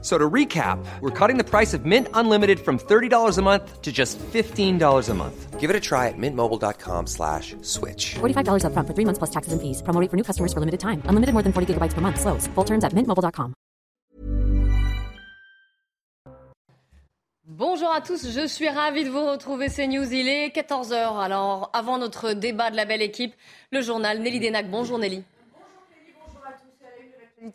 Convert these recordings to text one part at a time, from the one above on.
So to recap, we're cutting the price of Mint Unlimited from $30 a month to just $15 a month. Give it a try at mintmobile.com slash switch. $45 upfront for three months plus taxes and fees. Promo rate for new customers for limited time. Unlimited more than 40 gigabytes per month. Slows. Full terms at mintmobile.com. Bonjour à tous, je suis ravie de vous retrouver. C'est News, il est 14h. Alors, avant notre débat de la belle équipe, le journal Nelly Denac. Bonjour Nelly.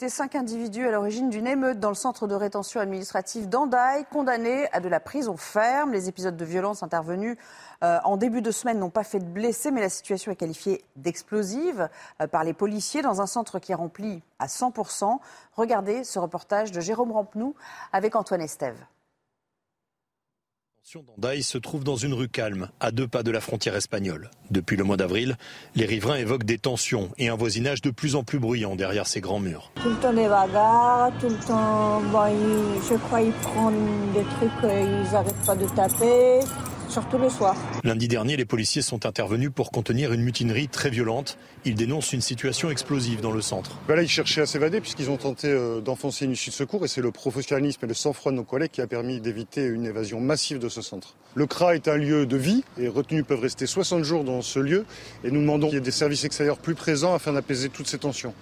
Cinq individus à l'origine d'une émeute dans le centre de rétention administrative d'Andaï, condamnés à de la prison ferme. Les épisodes de violence intervenus euh, en début de semaine n'ont pas fait de blessés, mais la situation est qualifiée d'explosive euh, par les policiers dans un centre qui est rempli à 100%. Regardez ce reportage de Jérôme Rampenou avec Antoine Estève. D'Andaï se trouve dans une rue calme, à deux pas de la frontière espagnole. Depuis le mois d'avril, les riverains évoquent des tensions et un voisinage de plus en plus bruyant derrière ces grands murs. Tout le temps des bagarres, tout le temps, je crois qu'ils prennent des trucs, ils n'arrêtent pas de taper surtout le soir. Lundi dernier, les policiers sont intervenus pour contenir une mutinerie très violente. Ils dénoncent une situation explosive dans le centre. Ben là, ils cherchaient à s'évader puisqu'ils ont tenté euh, d'enfoncer une issue de secours et c'est le professionnalisme et le sang-froid de nos collègues qui a permis d'éviter une évasion massive de ce centre. Le CRA est un lieu de vie et retenus peuvent rester 60 jours dans ce lieu et nous demandons qu'il y ait des services extérieurs plus présents afin d'apaiser toutes ces tensions.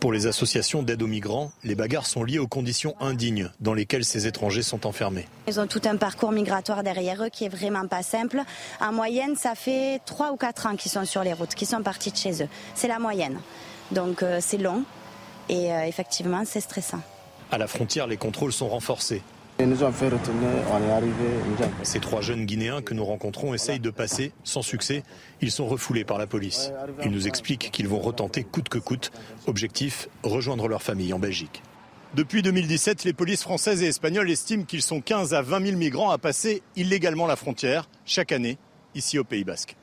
Pour les associations d'aide aux migrants, les bagarres sont liées aux conditions indignes dans lesquelles ces étrangers sont enfermés. Ils ont tout un parcours migratoire derrière eux qui est vraiment pas simple. En moyenne, ça fait 3 ou 4 ans qu'ils sont sur les routes, qu'ils sont partis de chez eux. C'est la moyenne. Donc euh, c'est long et euh, effectivement, c'est stressant. À la frontière, les contrôles sont renforcés. Ils nous ont fait retourner, on est arrivé. Ces trois jeunes Guinéens que nous rencontrons essayent de passer, sans succès. Ils sont refoulés par la police. Ils nous expliquent qu'ils vont retenter coûte que coûte. Objectif, rejoindre leur famille en Belgique. Depuis 2017, les polices françaises et espagnoles estiment qu'ils sont 15 à 20 000 migrants à passer illégalement la frontière chaque année ici au Pays Basque.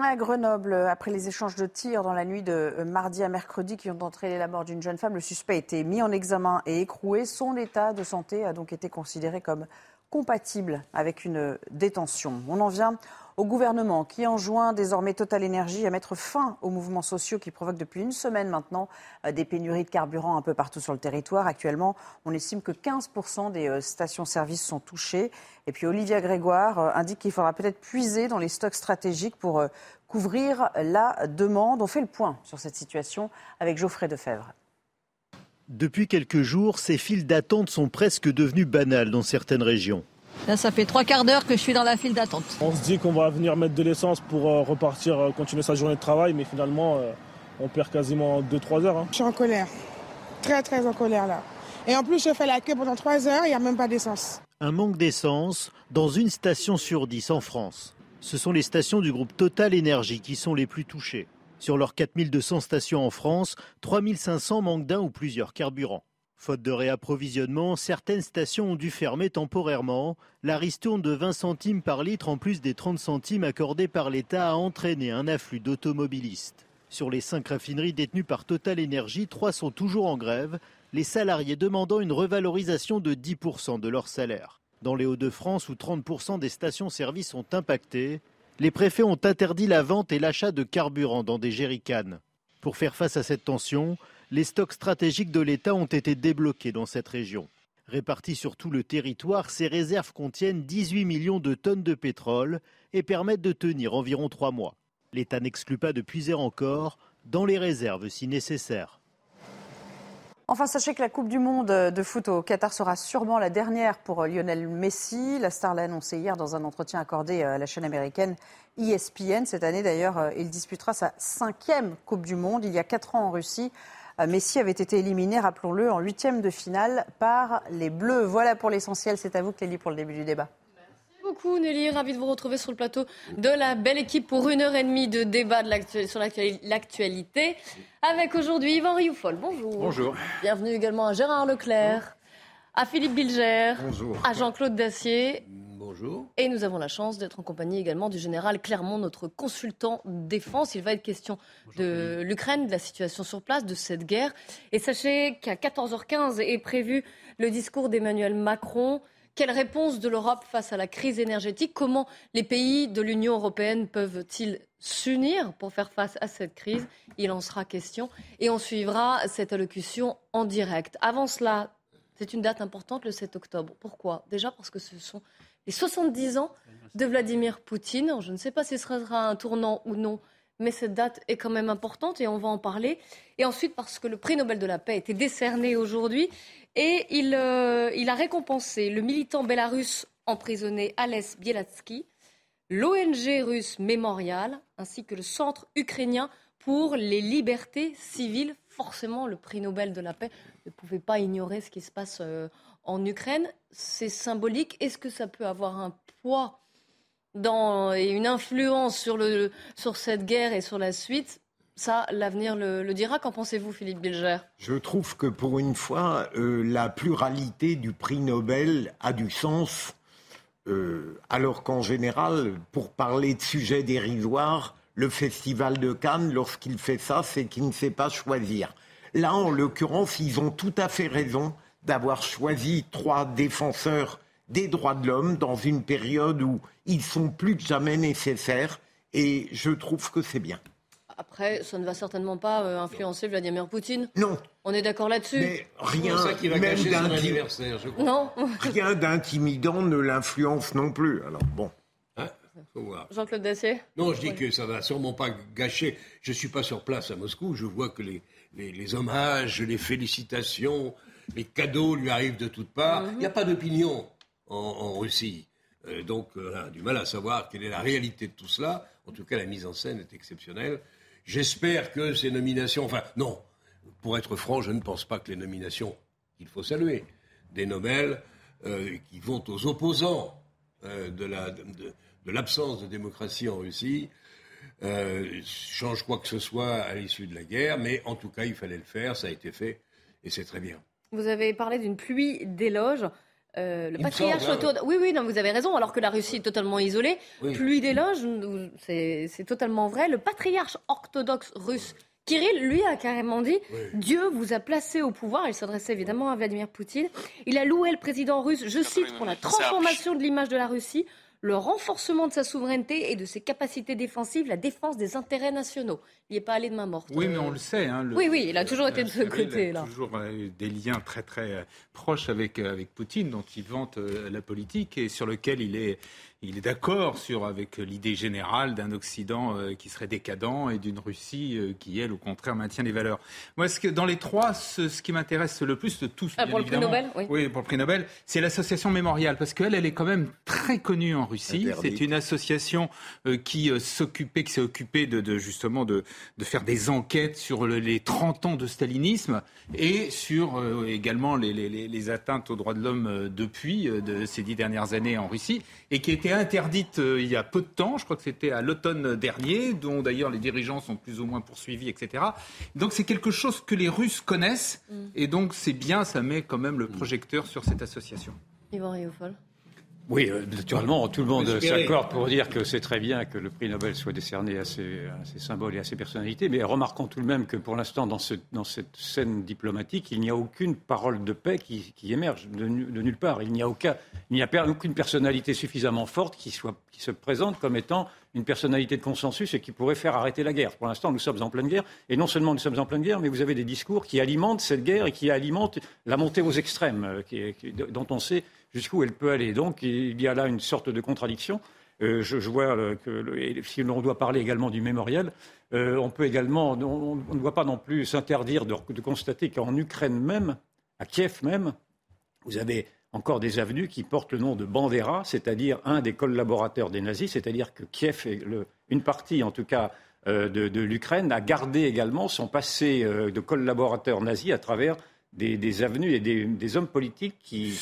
À Grenoble, après les échanges de tirs dans la nuit de euh, mardi à mercredi qui ont entraîné la mort d'une jeune femme, le suspect a été mis en examen et écroué. Son état de santé a donc été considéré comme compatible avec une détention. On en vient au gouvernement qui enjoint désormais Total Énergie à mettre fin aux mouvements sociaux qui provoquent depuis une semaine maintenant euh, des pénuries de carburant un peu partout sur le territoire. Actuellement, on estime que 15% des euh, stations-service sont touchées. Et puis Olivia Grégoire euh, indique qu'il faudra peut-être puiser dans les stocks stratégiques pour couvrir la demande. On fait le point sur cette situation avec Geoffrey Defebvre. Depuis quelques jours, ces files d'attente sont presque devenues banales dans certaines régions. Là, ça fait trois quarts d'heure que je suis dans la file d'attente. On se dit qu'on va venir mettre de l'essence pour euh, repartir, euh, continuer sa journée de travail, mais finalement, euh, on perd quasiment 2-3 heures. Hein. Je suis en colère. Très, très en colère là. Et en plus, je fais la queue pendant 3 heures, il n'y a même pas d'essence. Un manque d'essence dans une station sur 10 en France. Ce sont les stations du groupe Total Énergie qui sont les plus touchées. Sur leurs 4200 stations en France, 3500 manquent d'un ou plusieurs carburants. Faute de réapprovisionnement, certaines stations ont dû fermer temporairement. La ristourne de 20 centimes par litre en plus des 30 centimes accordés par l'État a entraîné un afflux d'automobilistes. Sur les cinq raffineries détenues par Total Energy, trois sont toujours en grève, les salariés demandant une revalorisation de 10% de leur salaire. Dans les Hauts-de-France, où 30% des stations-service sont impactées, les préfets ont interdit la vente et l'achat de carburant dans des jerrycans. Pour faire face à cette tension, les stocks stratégiques de l'État ont été débloqués dans cette région. Répartis sur tout le territoire, ces réserves contiennent 18 millions de tonnes de pétrole et permettent de tenir environ trois mois. L'État n'exclut pas de puiser encore dans les réserves si nécessaire. Enfin, sachez que la Coupe du Monde de foot au Qatar sera sûrement la dernière pour Lionel Messi. La star l'a annoncé hier dans un entretien accordé à la chaîne américaine ESPN. Cette année, d'ailleurs, il disputera sa cinquième Coupe du Monde. Il y a quatre ans en Russie. Euh, Messi avait été éliminé, rappelons-le, en huitième de finale par les Bleus. Voilà pour l'essentiel. C'est à vous, Clélie, pour le début du débat. Merci beaucoup Nelly, ravi de vous retrouver sur le plateau de la belle équipe pour une heure et demie de débat sur l'actualité. Avec aujourd'hui Yvan Rioufol, bonjour. Bonjour. Bienvenue également à Gérard Leclerc, à Philippe Bilger, à Jean-Claude Dacier. Bonjour. Et nous avons la chance d'être en compagnie également du général Clermont, notre consultant défense. Il va être question de l'Ukraine, de la situation sur place, de cette guerre. Et sachez qu'à 14h15 est prévu le discours d'Emmanuel Macron. Quelle réponse de l'Europe face à la crise énergétique? Comment les pays de l'Union européenne peuvent-ils s'unir pour faire face à cette crise? Il en sera question. Et on suivra cette allocution en direct. Avant cela, c'est une date importante, le 7 octobre. Pourquoi? Déjà parce que ce sont les 70 ans de Vladimir Poutine. Je ne sais pas si ce sera un tournant ou non, mais cette date est quand même importante et on va en parler. Et ensuite parce que le prix Nobel de la paix a été décerné aujourd'hui et il, euh, a récompensé le militant bélarusse emprisonné Ales Bielatsky, l'ONG russe Mémorial, ainsi que le Centre ukrainien pour les libertés civiles. Forcément, le prix Nobel de la paix ne pouvait pas ignorer ce qui se passe euh, en Ukraine. C'est symbolique. Est-ce que ça peut avoir un poids et une influence sur, le, sur cette guerre et sur la suite? Ça, l'avenir le, dira. Qu'en pensez-vous, Philippe Bilger? Je trouve que pour une fois, euh, la pluralité du prix Nobel a du sens, euh, alors qu'en général, pour parler de sujets dérisoires, le Festival de Cannes, lorsqu'il fait ça, c'est qu'il ne sait pas choisir. Là, en l'occurrence, ils ont tout à fait raison d'avoir choisi trois défenseurs des droits de l'homme dans une période où ils sont plus que jamais nécessaires, et je trouve que c'est bien. Après, ça ne va certainement pas euh, influencer Vladimir Poutine. Non. On est d'accord là-dessus. Mais rien, ça qui va même son anniversaire, je crois. Non. rien d'intimidant ne l'influence non plus. Alors bon. Hein? Jean-Claude Dacier? Non, je dis que ça va sûrement pas gâcher. Je suis pas sur place à Moscou. Je vois que les, les, hommages, les félicitations, les cadeaux lui arrivent de toutes parts. Il n'y a pas d'opinion en, Russie. Euh, donc, on a du mal à savoir quelle est la réalité de tout cela. En tout cas, la mise en scène est exceptionnelle. J'espère que ces nominations, enfin non, pour être franc, je ne pense pas que les nominations qu'il faut saluer, des Nobel euh, qui vont aux opposants euh, de, l'absence de, démocratie en Russie, euh, changent quoi que ce soit à l'issue de la guerre, mais en tout cas, il fallait le faire, ça a été fait, et c'est très bien. Vous avez parlé d'une pluie d'éloges. Euh, le patriarche hein. Oui, oui, non, vous avez raison. Alors que la Russie est totalement isolée, pluie d'éloges, c'est totalement vrai. Le patriarche orthodoxe russe Kirill, lui, a carrément dit Dieu vous a placé au pouvoir. Il s'adressait évidemment à Vladimir Poutine. Il a loué le président russe, je cite, pour la transformation de l'image de la Russie, le renforcement de sa souveraineté et de ses capacités défensives, la défense des intérêts nationaux. Il n'y est pas allé de main morte. Oui, mais on le sait. Hein, oui, oui, il a toujours été de ce côté. Il a toujours euh, des liens très, très euh, proches avec, euh, avec Poutine, dont il vante la politique et sur lequel il est il est d'accord sur avec l'idée générale d'un Occident euh, qui serait décadent et d'une Russie euh, qui, elle, au contraire, maintient les valeurs. Moi, ce que, dans les trois, ce, qui m'intéresse le plus de tous, ah, pour le prix Nobel, oui. pour le prix Nobel, c'est l'association Mémorial, parce qu'elle, elle est quand même très connue en Russie. C'est une association euh, qui s'occupait, qui s'est occupée de, justement de, de, faire des enquêtes sur les 30 ans de stalinisme et sur également les, les, les, atteintes aux droits de l'homme depuis de ces dix dernières années en Russie, et qui était interdite euh, il y a peu de temps, je crois que c'était à l'automne dernier, dont d'ailleurs les dirigeants sont plus ou moins poursuivis, etc. Donc c'est quelque chose que les Russes connaissent, mm. et donc c'est bien, ça met quand même le projecteur sur cette association. Yvan. Oui, euh, naturellement, tout le monde s'accorde pour dire que c'est très bien que le prix Nobel soit décerné à ces, symboles et à ces personnalités, mais remarquons tout de même que pour l'instant, dans, cette scène diplomatique, il n'y a aucune parole de paix qui, émerge de, nulle part. Il n'y a, aucun, il n'y a aucune personnalité suffisamment forte qui, soit, qui se présente comme étant une personnalité de consensus et qui pourrait faire arrêter la guerre. Pour l'instant, nous sommes en pleine guerre, et non seulement nous sommes en pleine guerre, mais vous avez des discours qui alimentent cette guerre et qui alimentent la montée aux extrêmes, euh, dont on sait jusqu'où elle peut aller. Donc il y a là une sorte de contradiction. Euh, je, vois que si l'on doit parler également du mémorial, euh, on peut également, on, ne doit pas non plus s'interdire de, constater qu'en Ukraine même, à Kiev même, vous avez encore des avenues qui portent le nom de Bandera, c'est-à-dire un des collaborateurs des nazis, c'est-à-dire que Kiev, une partie en tout cas euh, de, l'Ukraine, a gardé également son passé de collaborateur nazi à travers des, avenues et des, hommes politiques qui,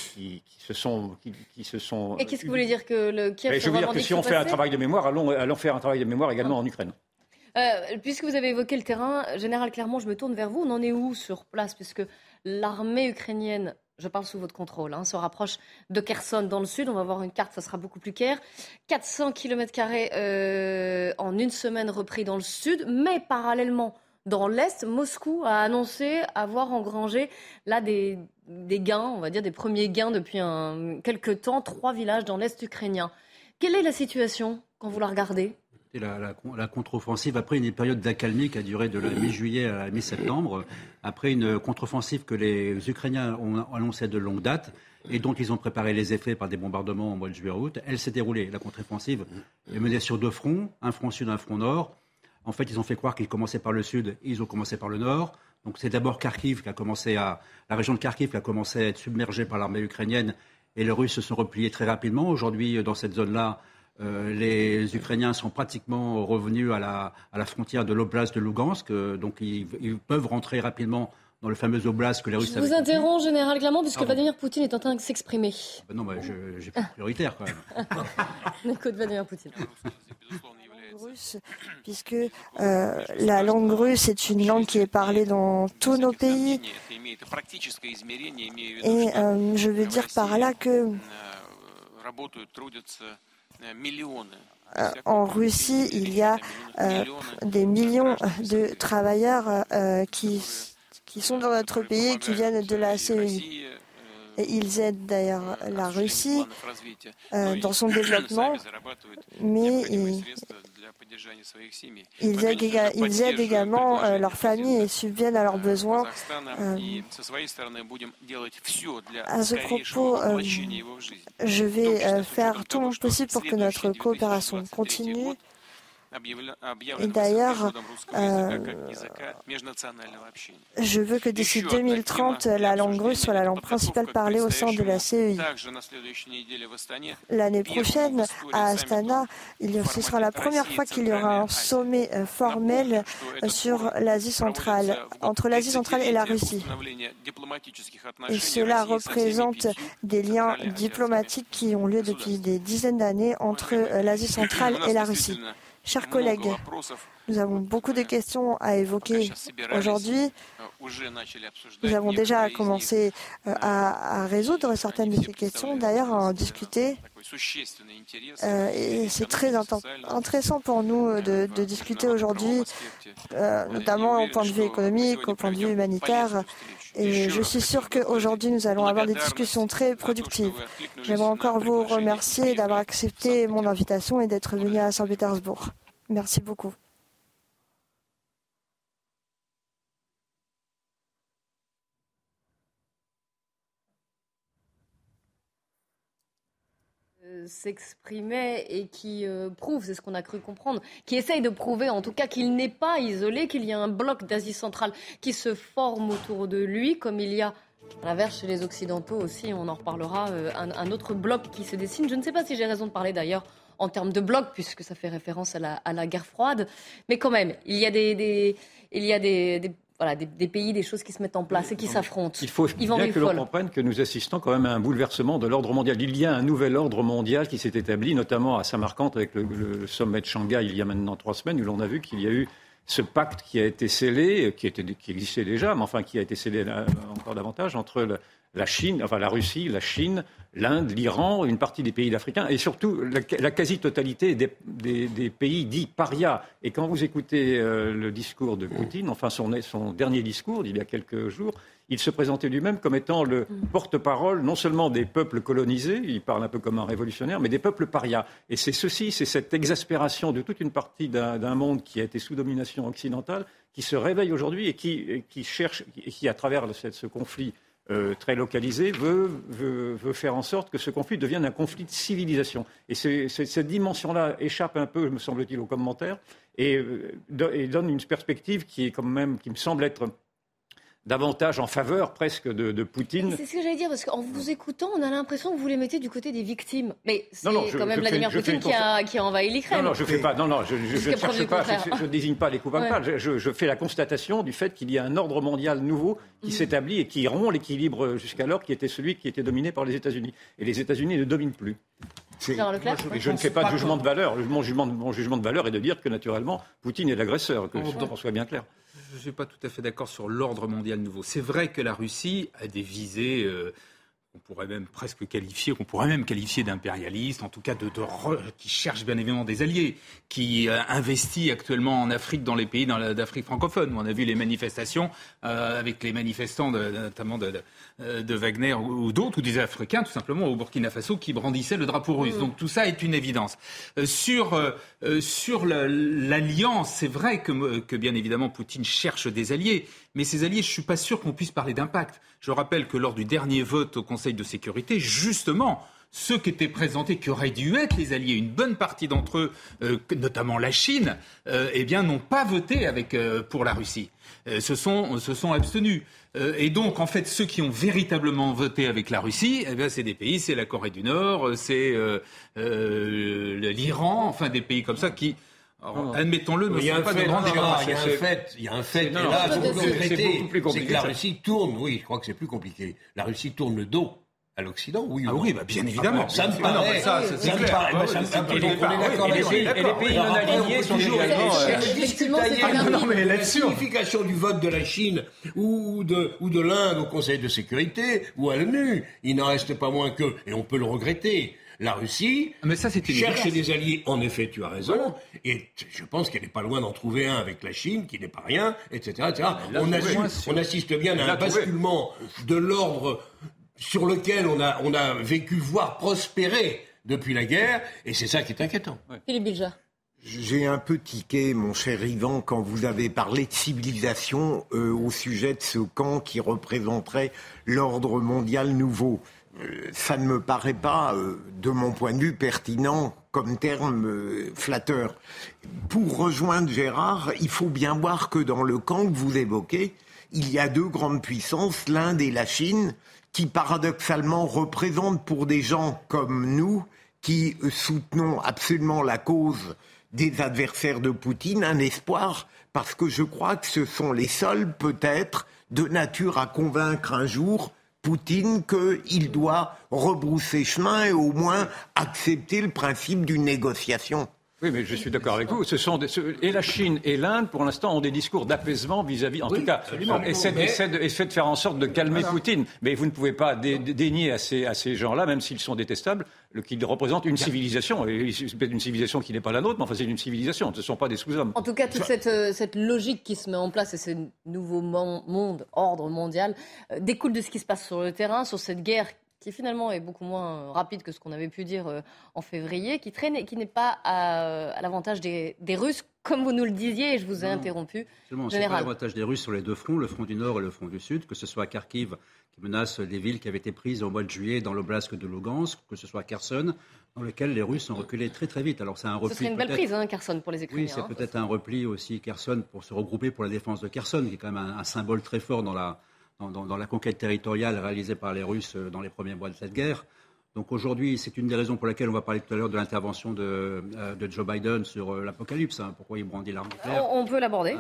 se sont, qui, se sont. Et qu'est-ce que vous voulez dire que le Kiev Je veux dire que si on fait un travail de mémoire, allons, allons faire un travail de mémoire également en Ukraine. Euh, puisque vous avez évoqué le terrain, Général Clermont, je me tourne vers vous. On en est où sur place Puisque l'armée ukrainienne je parle sous votre contrôle, hein, se rapproche de Kherson dans le sud. On va voir une carte, ça sera beaucoup plus clair. 400 km euh, en une semaine repris dans le sud, mais parallèlement dans l'est, Moscou a annoncé avoir engrangé là des, gains, on va dire des premiers gains depuis un, quelques temps, trois villages dans l'est ukrainien. Quelle est la situation quand vous la regardez? La, contre-offensive après une période d'accalmie qui a duré de la mi-juillet à la mi-septembre, après une contre-offensive que les Ukrainiens ont annoncée de longue date et dont ils ont préparé les effets par des bombardements en mois de juillet-août, elle s'est déroulée. La contre-offensive est menée sur deux fronts, un front sud, un front nord. En fait, ils ont fait croire qu'ils commençaient par le sud, ils ont commencé par le nord. Donc c'est d'abord Kharkiv qui a commencé à, la région de Kharkiv qui a commencé à être submergée par l'armée ukrainienne et les Russes se sont repliés très rapidement. Aujourd'hui, dans cette zone-là, euh, les Ukrainiens sont pratiquement revenus à la, à la frontière de l'oblast de Lugansk, euh, donc ils, peuvent rentrer rapidement dans le fameux oblast que les Russes Je vous interromps, Général Clermont, puisque Vladimir Poutine est en train de s'exprimer. Ah ben non, mais j'ai pas prioritaire quand même. Écoute Vladimir Poutine russe, puisque euh, la langue russe est une langue qui est parlée dans tous nos pays. Et euh, je veux dire par là que en Russie, il y a euh, des millions de travailleurs euh, qui, qui sont dans notre pays et qui viennent de la CEI. Et ils aident d'ailleurs la Russie dans son développement, mais ils, ils aident, également euh, leurs familles et subviennent à leurs besoins. Euh, à ce propos, euh, je vais faire tout mon possible pour que notre coopération continue. Et d'ailleurs, euh, je veux que d'ici 2030, la langue russe soit la langue principale parlée au sein de la CEI. L'année prochaine, à Astana, ce sera la première fois qu'il y aura un sommet euh, formel sur l'Asie centrale, entre l'Asie centrale et la Russie. Et cela représente des liens diplomatiques qui ont lieu depuis des dizaines d'années entre euh, l'Asie centrale et la Russie. Chers collègues, nous avons beaucoup de questions à évoquer aujourd'hui. Nous avons déjà commencé euh, à, résoudre certaines de ces questions, d'ailleurs à en discuter. Euh, et c'est très intéressant pour nous de, discuter aujourd'hui, euh, notamment au point de vue économique, au point de vue humanitaire. Et je suis sûr qu'aujourd'hui, nous allons avoir des discussions très productives. J'aimerais encore vous remercier d'avoir accepté mon invitation et d'être venu à Saint-Pétersbourg. Merci beaucoup. S'exprimait et qui euh, prouve, c'est ce qu'on a cru comprendre, qui essaye de prouver en tout cas qu'il n'est pas isolé, qu'il y a un bloc d'Asie centrale qui se forme autour de lui, comme il y a à l'inverse chez les Occidentaux aussi, on en reparlera, euh, un, autre bloc qui se dessine. Je ne sais pas si j'ai raison de parler d'ailleurs en termes de bloc, puisque ça fait référence à la, guerre froide, mais quand même, il y a des, il y a des voilà, des, pays, des choses qui se mettent en place et qui s'affrontent. Il faut bien que l'on comprenne que nous assistons quand même à un bouleversement de l'ordre mondial. Il y a un nouvel ordre mondial qui s'est établi, notamment à Samarkand avec le, sommet de Shanghai il y a maintenant trois semaines, où l'on a vu qu'il y a eu ce pacte qui a été scellé, qui, était, qui existait déjà, mais enfin qui a été scellé euh, encore davantage entre le, la Chine, enfin la Russie, la Chine, l'Inde, l'Iran, une partie des pays africains et surtout la, quasi-totalité des, pays dits parias. Et quand vous écoutez euh, le discours de Poutine, enfin son, dernier discours d'il y a quelques jours, il se présentait lui-même comme étant le porte-parole non seulement des peuples colonisés, il parle un peu comme un révolutionnaire, mais des peuples parias. Et c'est ceci, c'est cette exaspération de toute une partie d'un monde qui a été sous domination occidentale, qui se réveille aujourd'hui et qui, cherche, qui, à travers ce conflit euh, très localisé, veut, faire en sorte que ce conflit devienne un conflit de civilisation. Et cette dimension-là échappe un peu, me semble-t-il, aux commentaires et, euh, et, donne une perspective qui quand même, qui me semble être davantage en faveur presque de, Poutine. C'est ce que j'allais dire, parce qu'en vous écoutant, on a l'impression que vous les mettez du côté des victimes. Mais c'est quand même Vladimir Poutine qui a, qui a, envahi l'Ukraine. Non, non, je fais pas, non, non, je, ne cherche pas, je, désigne pas les coupables. Je, fais la constatation du fait qu'il y a un ordre mondial nouveau qui mm. s'établit et qui rompt l'équilibre jusqu'alors qui était celui qui était dominé par les États-Unis. Et les États-Unis ne dominent plus. je, je, ne fais pas de jugement de valeur. Mon jugement, mon jugement de valeur est de dire que naturellement, Poutine est l'agresseur, que on soit bien clair. Je ne suis pas tout à fait d'accord sur l'ordre mondial nouveau. C'est vrai que la Russie a des visées on pourrait même presque qualifier, qu'on pourrait même qualifier d'impérialiste, en tout cas de, qui cherche bien évidemment des alliés, qui euh, investit actuellement en Afrique, dans les pays d'Afrique francophone. On a vu les manifestations euh, avec les manifestants, notamment de, euh, de, Wagner ou, d'autres, ou des Africains, tout simplement au Burkina Faso, qui brandissaient le drapeau russe. Mm. Donc tout ça est une évidence. sur sur l'alliance, c'est vrai que, que bien évidemment Poutine cherche des alliés, mais ces alliés, je ne suis pas sûr qu'on puisse parler d'impact. Je rappelle que lors du dernier vote au Conseil de sécurité, justement, ceux qui étaient présentés, qui auraient dû être les alliés, une bonne partie d'entre eux, euh, notamment la Chine, euh, eh bien, n'ont pas voté avec, euh, pour la Russie. se, sont, se sont abstenus. et donc, en fait, ceux qui ont véritablement voté avec la Russie, eh bien, c'est des pays, c'est la Corée du Nord, c'est l'Iran, enfin des pays comme ça qui, Admettons-le, il y a un fait, il y a un fait, il y a un fait, là, c'est que la Russie tourne, oui, je crois que c'est plus compliqué. La Russie tourne le dos à l'Occident, oui ah oui, bah bien évidemment. ça me paraît. ça, ça me paraît. Et les pays non alignés sont également. La signification du vote de la Chine ou de ou de l'Inde au Conseil de sécurité ou à l'ONU, il n'en reste pas moins que, et on peut le regretter, la Russie Mais ça, cherche des alliés, en effet, tu as raison, et je pense qu'elle n'est pas loin d'en trouver un avec la Chine, qui n'est pas rien, etc. on, assiste, bien à un basculement de l'ordre sur lequel on a, on a vécu, voire prospérer depuis la guerre, et c'est ça qui est inquiétant. Philippe Bilger. J'ai un peu tiqué, mon cher Ivan, quand vous avez parlé de civilisation euh, au sujet de ce camp qui représenterait l'ordre mondial nouveau. Euh, ça ne me paraît pas, euh, de mon point de vue, pertinent comme terme euh, flatteur. Pour rejoindre Gérard, il faut bien voir que dans le camp que vous évoquez, il y a deux grandes puissances, l'Inde et la Chine, qui paradoxalement représentent pour des gens comme nous, qui soutenons absolument la cause des adversaires de Poutine, un espoir, parce que je crois que ce sont les seuls, peut-être, de nature à convaincre un jour Poutine qu'il doit rebrousser chemin et au moins accepter le principe d'une négociation. Oui, mais je suis d'accord avec vous. Ce sont et la Chine et l'Inde, pour l'instant, ont des discours d'apaisement vis-à-vis, en tout cas, essaient, de, faire en sorte de calmer Poutine. Mais vous ne pouvez pas dénier à ces, à ces gens-là, même s'ils sont détestables, qu'ils représentent une civilisation. C'est peut-être une civilisation qui n'est pas la nôtre, mais enfin, c'est une civilisation. Ce ne sont pas des sous-hommes. En tout cas, toute cette, euh, cette, logique qui se met en place et ce nouveau monde, ordre mondial, euh, découle de ce qui se passe sur le terrain, sur cette guerre qui finalement est beaucoup moins euh, rapide que ce qu'on avait pu dire euh, en février, qui traîne et qui n'est pas à, l'avantage des, Russes, comme vous nous le disiez, et je vous ai interrompu. C'est pas l'avantage des Russes sur les deux fronts, le front du Nord et le front du Sud, que ce soit à Kharkiv, qui menace des villes qui avaient été prises au mois de juillet dans l'oblast de Lugansk, que ce soit Kherson, dans lequel les Russes ont reculé très très vite. Alors c'est un repli. Ce serait une belle prise, hein, Kherson, pour les Ukrainiens. Oui, c'est hein. peut-être un repli aussi Kherson pour se regrouper pour la défense de Kherson, qui est quand même un symbole très fort dans la dans, la conquête territoriale réalisée par les Russes euh, dans les premiers mois de cette guerre. Donc aujourd'hui, c'est une des raisons pour lesquelles on va parler tout à l'heure de l'intervention de, euh, Joe Biden sur euh, l'apocalypse. Hein. pourquoi il brandit l'arme nucléaire On peut l'aborder.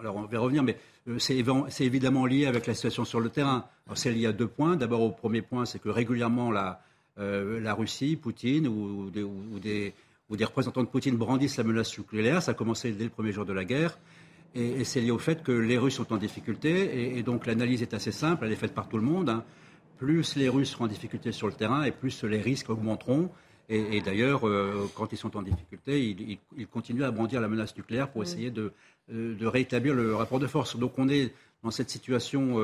Alors on va revenir, mais c'est évidemment lié avec la situation sur le terrain. C'est lié à deux points. D'abord, au premier point, c'est que régulièrement la, la Russie, Poutine ou, des, ou, des, ou, des, représentants de Poutine brandissent la menace nucléaire. Ça a commencé dès le premier jour de la guerre. Et, c'est lié au fait que les Russes sont en difficulté. Et, donc l'analyse est assez simple, elle est faite par tout le monde. Hein. Plus les Russes seront en difficulté sur le terrain et plus les risques augmenteront. Et, d'ailleurs, euh, quand ils sont en difficulté, ils, continuent à brandir la menace nucléaire pour essayer de, euh, de, rétablir le rapport de force. Donc on est dans cette situation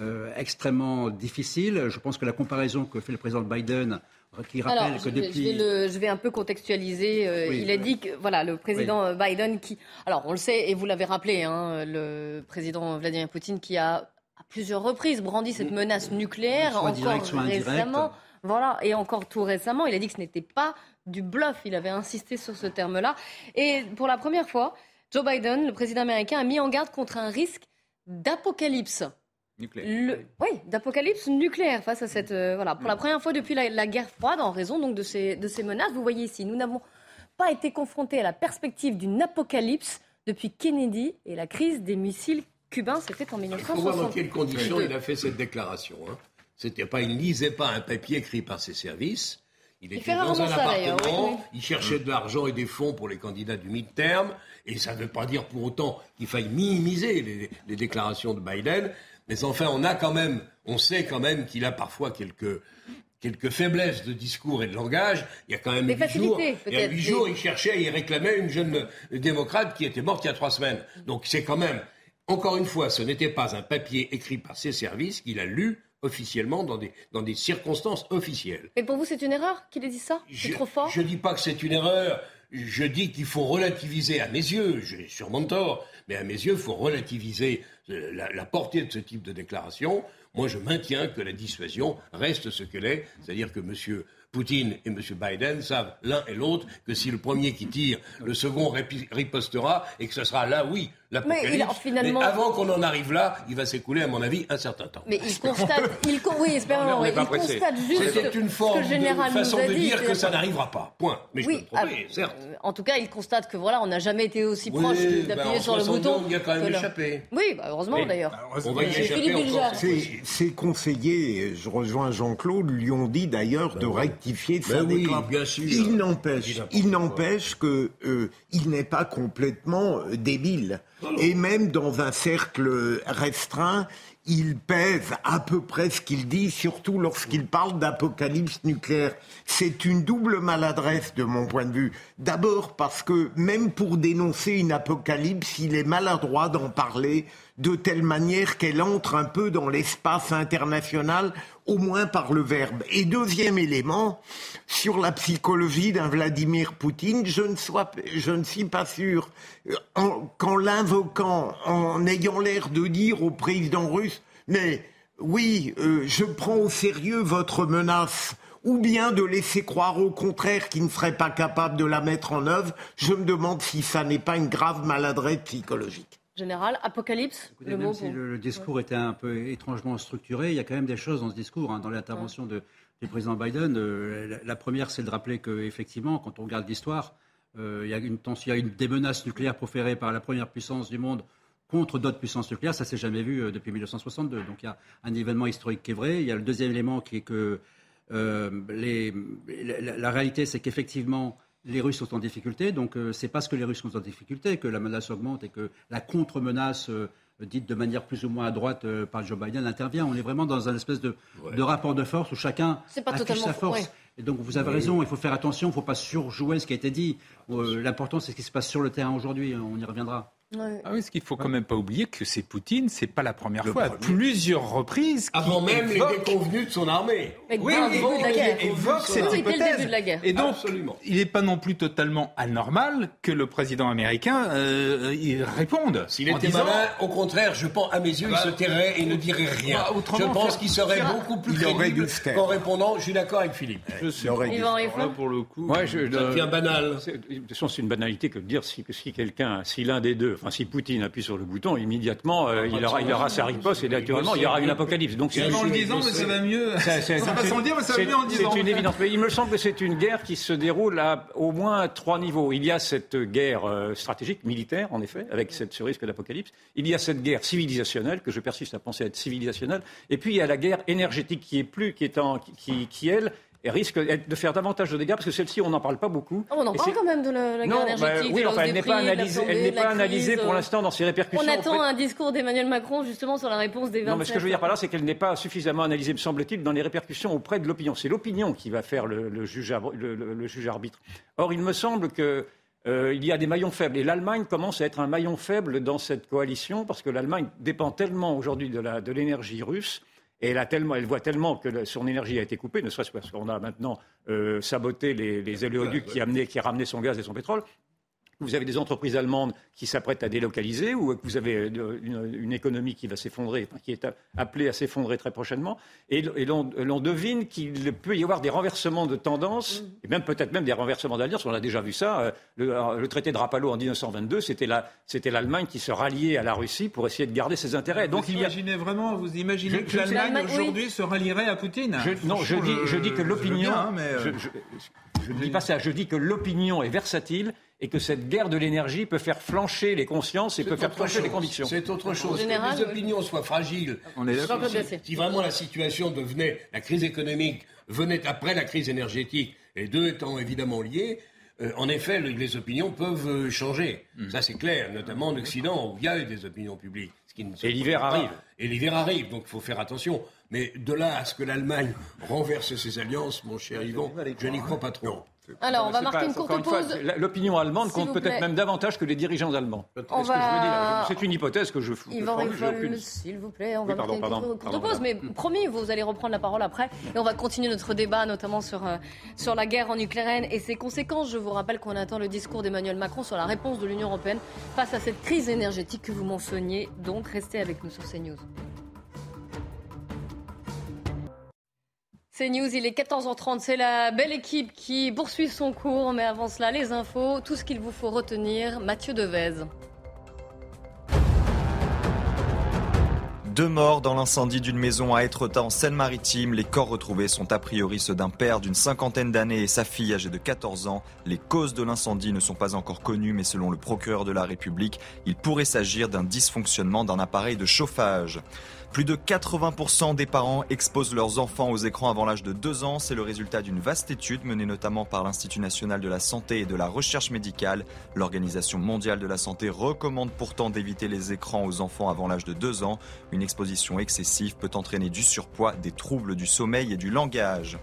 euh, extrêmement difficile. Je pense que la comparaison que fait le président Biden qui rappelle que depuis... je, vais un peu contextualiser. Euh, il a dit que voilà, le président Biden qui... Alors, on le sait, et vous l'avez rappelé, hein, le président Vladimir Poutine qui a à plusieurs reprises brandi cette menace nucléaire, encore récemment. Voilà, et encore tout récemment, il a dit que ce n'était pas du bluff. Il avait insisté sur ce terme-là. Et pour la première fois, Joe Biden, le président américain, a mis en garde contre un risque d'apocalypse oui, d'apocalypse nucléaire face à cette. Euh, voilà, pour la première fois depuis la, guerre froide, en raison donc de ces, de ces menaces. Vous voyez ici, nous n'avons pas été confrontés à la perspective d'une apocalypse depuis Kennedy et la crise des missiles cubains. C'était en 1960. Il faut voir dans quelles conditions il a fait cette déclaration. Hein. C'était pas, il ne lisait pas un papier écrit par ses services. Il était dans un appartement, il cherchait de l'argent et des fonds pour les candidats du mid-term, et ça ne veut pas dire pour autant qu'il faille minimiser les, déclarations de Biden, mais enfin, on a quand même, on sait quand même qu'il a parfois quelques, quelques faiblesses de discours et de langage. Il y a quand même huit jours, il y a huit jours, il cherchait, il réclamait une jeune démocrate qui était morte il y a trois semaines. Donc c'est quand même, encore une fois, ce n'était pas un papier écrit par ses services qu'il a lu officiellement dans des, dans des circonstances officielles. Et pour vous, c'est une erreur qu'il ait dit ça? C'est trop fort? Je ne dis pas que c'est une erreur. Je dis qu'il faut relativiser, à mes yeux, j'ai sûrement tort, mais à mes yeux, il faut relativiser euh, la, la, portée de ce type de déclaration. Moi, je maintiens que la dissuasion reste ce qu'elle est, c'est-à-dire que M. Poutine et M. Biden savent l'un et l'autre que si le premier qui tire, le second ripostera et que ce sera là, oui, l'apocalypse. Mais, finalement... avant qu'on en arrive là, il va s'écouler, à mon avis, un certain temps. Mais il constate, il, oui, espérons, il constate juste C'était une forme de façon de dire que ça n'arrivera pas. Point. Mais je oui, peux me tromper, ah, certes. En tout cas, il constate que voilà, on n'a jamais été aussi proche d'appuyer ben sur le bouton. Il y a quand même échappé. Oui, bah, heureusement d'ailleurs. On va y échapper encore. Ses conseillers, je rejoins Jean-Claude, lui ont dit d'ailleurs de ben rectifier sa ben déclaration. Il n'empêche, il n'empêche que euh, il n'est pas complètement euh, débile. Et même dans un cercle restreint, il pèse à peu près ce qu'il dit, surtout lorsqu'il parle d'apocalypse nucléaire. C'est une double maladresse de mon point de vue. D'abord parce que même pour dénoncer une apocalypse, il est maladroit d'en parler de telle manière qu'elle entre un peu dans l'espace international, au moins par le verbe. Et deuxième élément, sur la psychologie d'un Vladimir Poutine, je ne, suis pas sûr qu'en l'invoquant, en ayant l'air de dire au président russe, mais oui, euh, je prends au sérieux votre menace, ou bien de laisser croire au contraire qu'il ne serait pas capable de la mettre en œuvre, je me demande si ça n'est pas une grave maladresse psychologique général. Apocalypse, le mot. Si le, discours était un peu étrangement structuré, il y a quand même des choses dans ce discours, hein, dans l'intervention du président Biden. Euh, la, première, c'est de rappeler qu'effectivement, quand on regarde l'histoire, euh, il, y a une, il y a une, des menaces nucléaires proférées par la première puissance du monde contre d'autres puissances nucléaires. Ça s'est jamais vu euh, depuis 1962. Donc il y a un événement historique qui est vrai. Il y a le deuxième élément qui est que les, la, réalité, c'est qu'effectivement, les Russes sont en difficulté. Donc, euh, c'est parce que les Russes sont en difficulté que la menace augmente et que la contre-menace, euh, dite de manière plus ou moins à droite euh, par Joe Biden, intervient. On est vraiment dans un espèce de, rapport de force où chacun affiche sa force. Et donc, vous avez raison, il faut faire attention, il ne faut pas surjouer ce qui a été dit. L'important, c'est ce qui se passe sur le terrain aujourd'hui. On y reviendra. Ah oui, ce qu'il faut quand même pas oublier que c'est Poutine, c'est pas la première fois, à plusieurs reprises. Avant même les déconvenus de son armée. oui, avant la guerre. évoque cette hypothèse. De la guerre. Et donc, il n'est pas non plus totalement anormal que le président américain euh, il réponde. S'il était malin, au contraire, je pense à mes yeux, il bah, se tairait et ne dirait rien. Bah, je pense qu'il serait beaucoup plus crédible qu'en répondant. Je suis d'accord avec Philippe. Je suis là pour le coup. Ouais, je, ça devient banal. De toute façon, c'est une banalité que de dire si, si quelqu'un, si l'un des deux enfin, si Poutine appuie sur le bouton, immédiatement, euh, il, aura, il aura sa riposte et naturellement, il y aura une apocalypse. Donc, c'est en le disant, mais ça va mieux. C'est pas sans dire, mais ça va mieux en disant. C'est une évidence. Mais il me semble que c'est une guerre qui se déroule à au moins trois niveaux. Il y a cette guerre euh, stratégique, militaire, en effet, avec cette, ce risque d'apocalypse. Il y a cette guerre civilisationnelle, que je persiste à penser être civilisationnelle. Et puis, il y a la guerre énergétique qui est plus, qui est en, qui, qui elle, et risque de faire davantage de dégâts parce que celle-ci, on n'en parle pas beaucoup. Oh, on en parle quand même de la, guerre bah, énergétique. oui, enfin, elle n'est pas analysée, elle n'est pas analysée pour l'instant dans ses répercussions. On attend un discours d'Emmanuel Macron justement sur la réponse des 27. Non, mais ce que je veux dire par là, c'est qu'elle n'est pas suffisamment analysée, me semble-t-il, dans les répercussions auprès de l'opinion. C'est l'opinion qui va faire le, juge, le, juge, arbitre. Or, il me semble que euh, il y a des maillons faibles. Et l'Allemagne commence à être un maillon faible dans cette coalition parce que l'Allemagne dépend tellement aujourd'hui de l'énergie russe et elle, a tellement, elle voit tellement que son énergie a été coupée, ne serait-ce parce qu'on a maintenant euh, saboté les, les éléoducs qui, amenaient, qui ramenaient son gaz et son pétrole, vous avez des entreprises allemandes qui s'apprêtent à délocaliser ou que vous avez euh, une, économie qui va s'effondrer, qui est appelée à s'effondrer très prochainement. Et, l'on devine qu'il peut y avoir des renversements de tendance, mm. et même peut-être même des renversements d'alliance. On a déjà vu ça. Euh, le, traité de Rapallo en 1922, c'était l'Allemagne qui se ralliait à la Russie pour essayer de garder ses intérêts. Donc vous imaginez vraiment, vous imaginez que l'Allemagne aujourd'hui se rallierait à Poutine Non, je, dis, je dis que l'opinion. Hein, je, ne dis pas ça. Je dis que l'opinion est versatile et que cette guerre de l'énergie peut faire flancher les consciences et peut faire flancher les convictions. C'est autre chose. que les opinions soient fragiles. On est si, si vraiment la situation devenait, la crise économique venait après la crise énergétique Les deux étant évidemment liés, euh, en effet, les opinions peuvent euh, changer. Hmm. Ça, c'est clair, notamment en Occident, où il y a des opinions publiques. et l'hiver arrive. Et l'hiver arrive, donc il faut faire attention. Mais de là à ce que l'Allemagne renverse ses alliances, mon cher Yvan, je n'y crois pas trop. Alors, on va marquer une courte pause. L'opinion allemande compte peut-être même davantage que les dirigeants allemands. C'est une hypothèse que je fous. S'il vous plaît, on va marquer une courte, pause. Mais promis, vous allez reprendre la parole après. Et on va continuer notre débat, notamment sur, euh, sur la guerre en Ukraine et ses conséquences. Je vous rappelle qu'on attend le discours d'Emmanuel Macron sur la réponse de l'Union européenne face à cette crise énergétique que vous mentionniez. Donc, restez avec nous sur CNews. C'est News, il est 14h30. C'est la belle équipe qui poursuit son cours. Mais avant cela, les infos, tout ce qu'il vous faut retenir. Mathieu Devez. Deux morts dans l'incendie d'une maison à Étretat en Seine-Maritime. Les corps retrouvés sont a priori ceux d'un père d'une cinquantaine d'années et sa fille âgée de 14 ans. Les causes de l'incendie ne sont pas encore connues, mais selon le procureur de la République, il pourrait s'agir d'un dysfonctionnement d'un appareil de chauffage. Plus de 80% des parents exposent leurs enfants aux écrans avant l'âge de 2 ans. C'est le résultat d'une vaste étude menée notamment par l'Institut national de la santé et de la recherche médicale. L'Organisation mondiale de la santé recommande pourtant d'éviter les écrans aux enfants avant l'âge de 2 ans. Une exposition excessive peut entraîner du surpoids, des troubles du sommeil et du langage.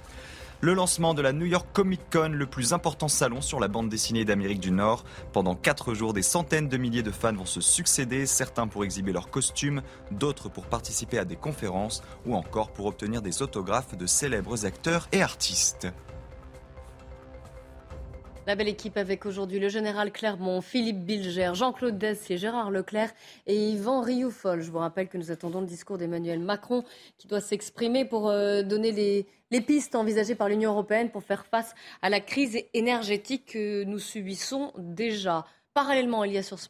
Le lancement de la New York Comic Con, le plus important salon sur la bande dessinée d'Amérique du Nord. Pendant quatre jours, des centaines de milliers de fans vont se succéder, certains pour exhiber leurs costumes, d'autres pour participer à des conférences ou encore pour obtenir des autographes de célèbres acteurs et artistes. La belle équipe avec aujourd'hui le général Clermont, Philippe Bilger, Jean-Claude Dessier, Gérard Leclerc et Yvan Rioufol. Je vous rappelle que nous attendons le discours d'Emmanuel Macron qui doit s'exprimer pour euh, donner les, les pistes envisagées par l'Union européenne pour faire face à la crise énergétique que nous subissons déjà. Parallèlement, il y a sur ce,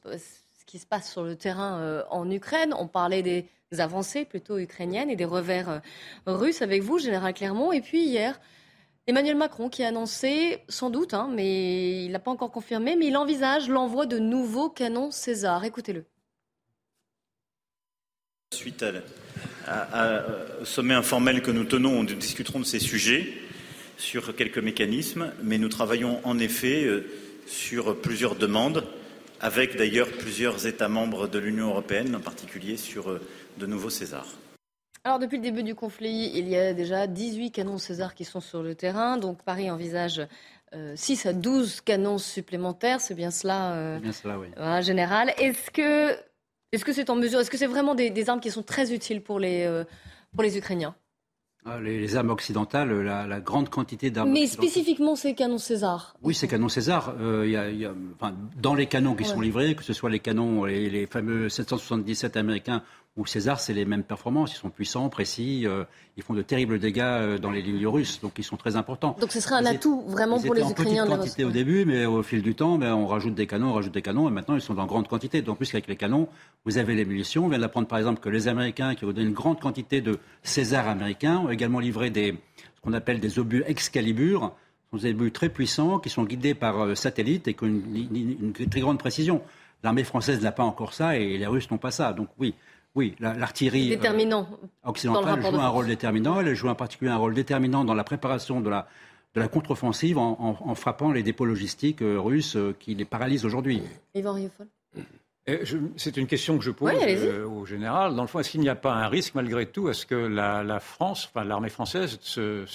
qui se passe sur le terrain euh, en Ukraine. On parlait des avancées plutôt ukrainiennes et des revers euh, russes avec vous, Général Clermont. Et puis hier, Emmanuel Macron qui a annoncé, sans doute, hein, mais il n'a pas encore confirmé, mais il envisage l'envoi de nouveaux canons César. Écoutez-le. Suite au sommet informel que nous tenons, nous discuterons de ces sujets sur quelques mécanismes, mais nous travaillons en effet euh, sur plusieurs demandes, avec d'ailleurs plusieurs États membres de l'Union européenne, en particulier sur euh, de nouveaux Césars. Alors, depuis le début du conflit, il y a déjà 18 canons César qui sont sur le terrain. Donc, Paris envisage 6 euh, à 12 canons supplémentaires. C'est bien cela, euh, bien cela oui. général. Est-ce que est-ce que c'est en mesure Est-ce que c'est vraiment des, armes qui sont très utiles pour les, euh, pour les Ukrainiens? Ah, les, armes occidentales, la, grande quantité d'armes. Mais spécifiquement ces canons César. Oui, ces canons César. dans les canons qui sont livrés, que ce soit les canons, les, les fameux 777 américains où César, c'est les mêmes performances. Ils sont puissants, précis, euh, ils font de terribles dégâts euh, dans les lignes russes, donc ils sont très importants. Donc ce serait un atout vraiment pour les Ukrainiens. Ils en quantité au début, mais au fil du temps, ben, on rajoute des canons, on rajoute des canons, et maintenant ils sont dans grande quantité. Donc plus qu'avec les canons, vous avez les munitions. On vient d'apprendre par exemple que les Américains, qui ont donné une grande quantité de César américains, ont également livré des, ce qu'on appelle des obus Excalibur. Ce sont des obus très puissants qui sont guidés par euh, satellite et qui ont une, une très grande précision. L'armée française n'a pas encore ça et les Russes n'ont pas ça. Donc oui, oui, l'artillerie euh, occidentale joue un rôle déterminant. Elle joue en particulier un rôle déterminant dans la préparation de la, de la contre-offensive en, frappant les dépôts logistiques euh, russes euh, qui les paralysent aujourd'hui. C'est une question que je pose au général. Dans le fond, est-ce qu'il n'y a pas un risque, malgré tout, à ce que la, France, enfin l'armée française, se,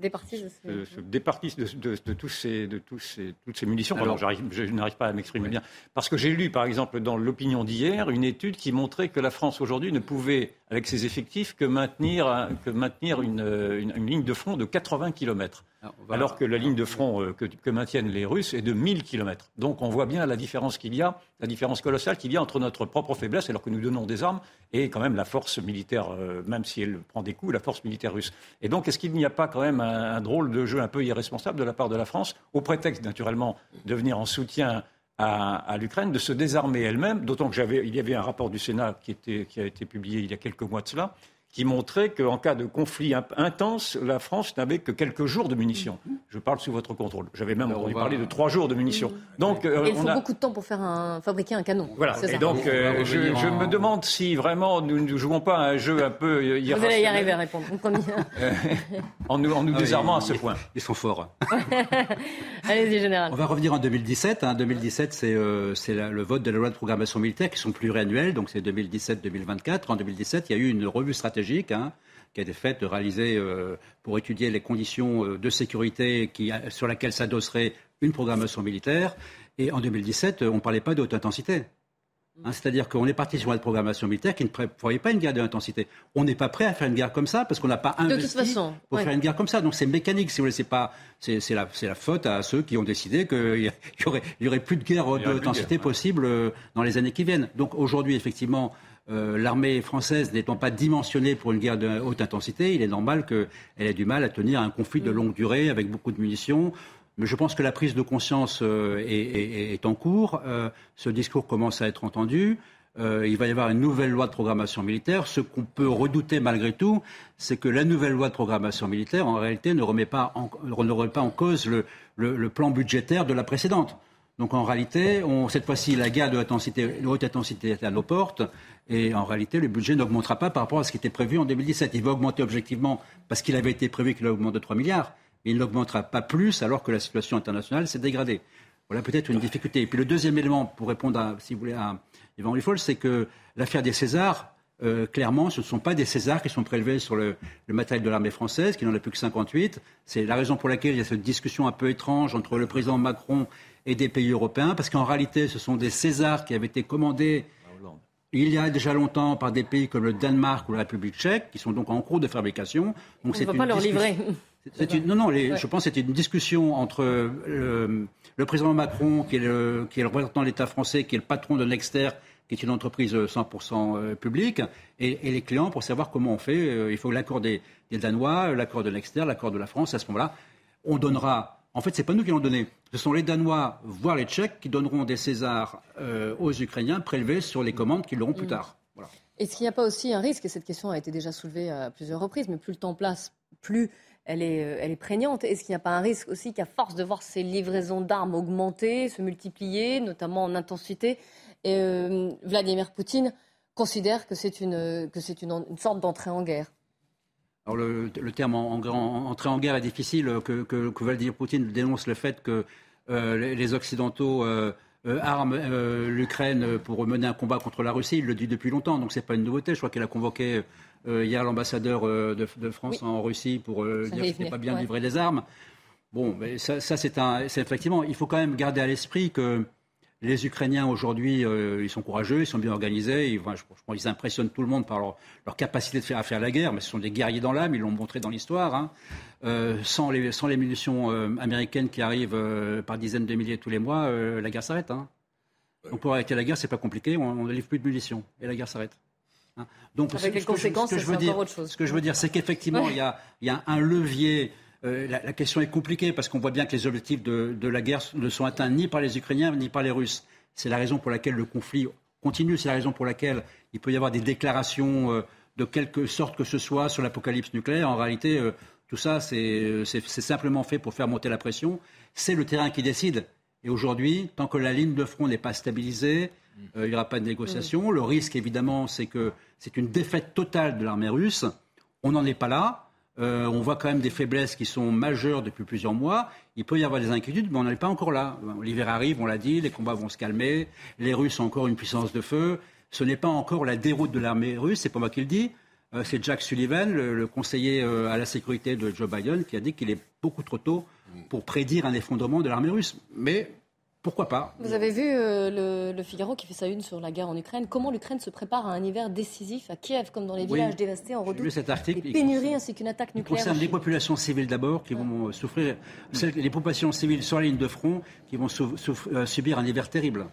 départissent de, de, tous ces, de tous ces, toutes ces munitions. Alors, je n'arrive pas à m'exprimer bien. Parce que j'ai lu, par exemple, dans l'opinion d'hier, une étude qui montrait que la France aujourd'hui ne pouvait, avec ses effectifs, que maintenir, que maintenir une, une ligne de front de 80 km alors que la ligne de front euh, que, maintiennent les Russes est de 1000 km. Donc on voit bien la différence qu'il y a, la différence colossale qu'il y a entre notre propre faiblesse, alors que nous donnons des armes, et quand même la force militaire, euh, même si elle prend des coups, la force militaire russe. Et donc est-ce qu'il n'y a pas quand même un, drôle de jeu un peu irresponsable de la part de la France, au prétexte naturellement de venir en soutien à, l'Ukraine de se désarmer elle-même, d'autant qu'il y avait un rapport du Sénat qui, qui, a été publié il y a quelques mois de cela, qui montrait qu'en cas de conflit intense, la France n'avait que quelques jours de munitions. je parle sous votre contrôle. J'avais même entendu parler de trois jours de munitions. Donc, euh, il faut beaucoup de temps pour faire un, fabriquer un canon. Voilà. Et donc, euh, je, me demande si vraiment nous ne jouons pas à un jeu un peu irrationnel. Vous allez y arriver à répondre. en nous, en nous ah désarmant à ce point. Ils sont forts. Allez-y, général. On va revenir en 2017. En 2017, c'est euh, le vote de la loi de programmation militaire qui sont pluriannuels, donc c'est 2017-2024. En 2017, il y a eu une revue stratégique. Hein, qui a été faite, réalisée euh, pour étudier les conditions euh, de sécurité qui, sur laquelle s'adosserait une programmation militaire. Et en 2017, on ne parlait pas de haute intensité. Hein, c'est-à-dire qu'on est parti sur une programmation militaire qui ne prévoyait pas une guerre de intensité. On n'est pas prêt à faire une guerre comme ça parce qu'on n'a pas investi pour faire une guerre comme ça. Donc c'est mécanique, si vous voulez. C'est pas, c'est, la, la, faute à ceux qui ont décidé qu'il y, aurait, y aurait plus de guerre de haute intensité possible euh, dans les années qui viennent. Donc aujourd'hui, effectivement, euh, l'armée française n'étant pas dimensionnée pour une guerre de haute intensité, il est normal qu'elle ait du mal à tenir un conflit de longue durée avec beaucoup de munitions. Mais je pense que la prise de conscience euh, est, en cours. Euh, ce discours commence à être entendu. il va y avoir une nouvelle loi de programmation militaire. Ce qu'on peut redouter malgré tout, c'est que la nouvelle loi de programmation militaire, en réalité, ne remet pas en, pas en cause le plan budgétaire de la précédente. Donc en réalité, cette fois-ci, la guerre de haute intensité, est à nos portes. Et en réalité, le budget n'augmentera pas par rapport à ce qui était prévu en 2017. Il va augmenter objectivement parce qu'il avait été prévu qu'il augmente de 3 milliards. Mais il n'augmentera pas plus alors que la situation internationale s'est dégradée. Voilà peut-être une difficulté. Et puis le deuxième élément, pour répondre, à, si vous voulez, à Yvan Riffol, c'est que l'affaire des Césars, euh, clairement, ce ne sont pas des Césars qui sont prélevés sur le, le matériel de l'armée française, qui n'en a plus que 58. C'est la raison pour laquelle il y a cette discussion un peu étrange entre le président Macron et des pays européens, parce qu'en réalité, ce sont des Césars qui avaient été commandés il y a déjà longtemps par des pays comme le Danemark ou la République tchèque, qui sont donc en cours de fabrication. Donc On ne va pas leur livrer. non, non, je pense que c'était une discussion entre le, président Macron, qui est le, qui est le représentant de l'État français, qui est le patron de Nexter, qui est une entreprise 100% euh, publique, et, les clients pour savoir comment on fait. Euh, il faut l'accord des, des Danois, l'accord de Nexter, l'accord de la France. À ce moment-là, on donnera en fait, ce n'est pas nous qui l'ont donné. Ce sont les Danois, voire les Tchèques, qui donneront des Césars euh, aux Ukrainiens prélevés sur les commandes qu'ils l'auront plus mm. tard. Est-ce qu'il n'y a pas aussi un risque, et cette question a été déjà soulevée à plusieurs reprises, mais plus le temps passe, plus elle est, euh, elle est prégnante. Est-ce qu'il n'y a pas un risque aussi qu'à force de voir ces livraisons d'armes augmenter, se multiplier, notamment en intensité, et, euh, Vladimir Poutine considère que c'est une, que c'est une sorte d'entrée en guerre? Alors le, terme en, en, entrée en guerre est difficile, que, que, que Vladimir Poutine dénonce le fait que euh, les, Occidentaux euh, euh, arment l'Ukraine pour mener un combat contre la Russie. Il le dit depuis longtemps, donc ce n'est pas une nouveauté. Je crois qu'il a convoqué hier l'ambassadeur de, France en Russie pour dire qu'il n'était pas bien de livrer des armes. Bon, mais ça, ça c'est effectivement, il faut quand même garder à l'esprit que les Ukrainiens aujourd'hui, euh, ils sont courageux, ils sont bien organisés. Ils, je, pense qu'ils impressionnent tout le monde par leur, capacité de faire, à faire la guerre, mais ce sont des guerriers dans l'âme, ils l'ont montré dans l'histoire. Hein. Euh, sans, les, sans, les, munitions euh, américaines qui arrivent par dizaines de milliers tous les mois, la guerre s'arrête. Hein. Donc pour arrêter la guerre, c'est pas compliqué, on ne livre plus de munitions et la guerre s'arrête. Hein. Donc, Avec les conséquences, c'est encore autre chose. Ce que je veux dire, c'est qu'effectivement, il, y a, un levier euh, la, question est compliquée parce qu'on voit bien que les objectifs de, la guerre ne sont atteints ni par les Ukrainiens ni par les Russes. C'est la raison pour laquelle le conflit continue, c'est la raison pour laquelle il peut y avoir des déclarations euh, de quelque sorte que ce soit sur l'apocalypse nucléaire. En réalité, euh, tout ça, c'est simplement fait pour faire monter la pression. C'est le terrain qui décide. Et aujourd'hui, tant que la ligne de front n'est pas stabilisée, il n'y aura pas de négociation. Le risque, évidemment, c'est que c'est une défaite totale de l'armée russe. On n'en est pas là. Euh, on voit quand même des faiblesses qui sont majeures depuis plusieurs mois. Il peut y avoir des inquiétudes, mais on n'est pas encore là. L'hiver arrive, on l'a dit, les combats vont se calmer. Les Russes ont encore une puissance de feu. Ce n'est pas encore la déroute de l'armée russe, c'est pas moi qui le dis. Euh, c'est Jack Sullivan, le, conseiller euh, à la sécurité de Joe Biden, qui a dit qu'il est beaucoup trop tôt pour prédire un effondrement de l'armée russe. Mais pourquoi pas Vous avez vu euh, le, Figaro qui fait sa une sur la guerre en Ukraine. Comment l'Ukraine se prépare à un hiver décisif à Kiev, comme dans les villages dévastés, en redoute cet article, des pénuries ainsi qu'une attaque nucléaire. Il concerne les populations civiles d'abord qui vont souffrir, les populations civiles sur la ligne de front qui vont euh, subir un hiver terrible.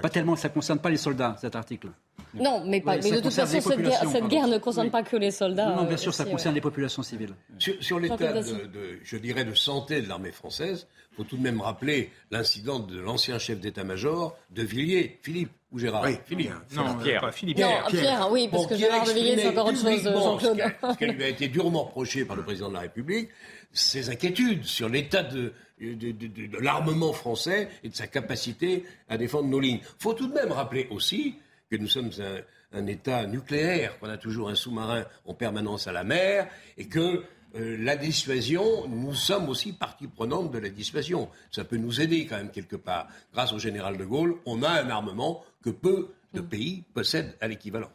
Pas tellement, ça ne concerne pas les soldats, cet article. Non, mais, de toute façon, cette guerre, ne concerne pas que les soldats. Non, bien sûr, ça concerne les populations civiles. Sur, l'état, de, je dirais, de santé de l'armée française, il faut tout de même rappeler l'incident de l'ancien chef d'état-major de Villiers, Philippe, ou Gérard? Philippe. Non, Pierre. Pas Philippe. Non, Pierre, oui, parce que Gérard de Villiers, c'est encore autre chose, Jean-Claude. Ce qui lui a été durement reproché par le président de la République, ses inquiétudes sur l'état de, de, de, de, de l'armement français et de sa capacité à défendre nos lignes. Il faut tout de même rappeler aussi que nous sommes un, un État nucléaire, qu'on a toujours un sous-marin en permanence à la mer, et que euh, la dissuasion, nous sommes aussi partie prenante de la dissuasion. Ça peut nous aider quand même quelque part. Grâce au général de Gaulle, on a un armement que peu de pays possèdent à l'équivalent.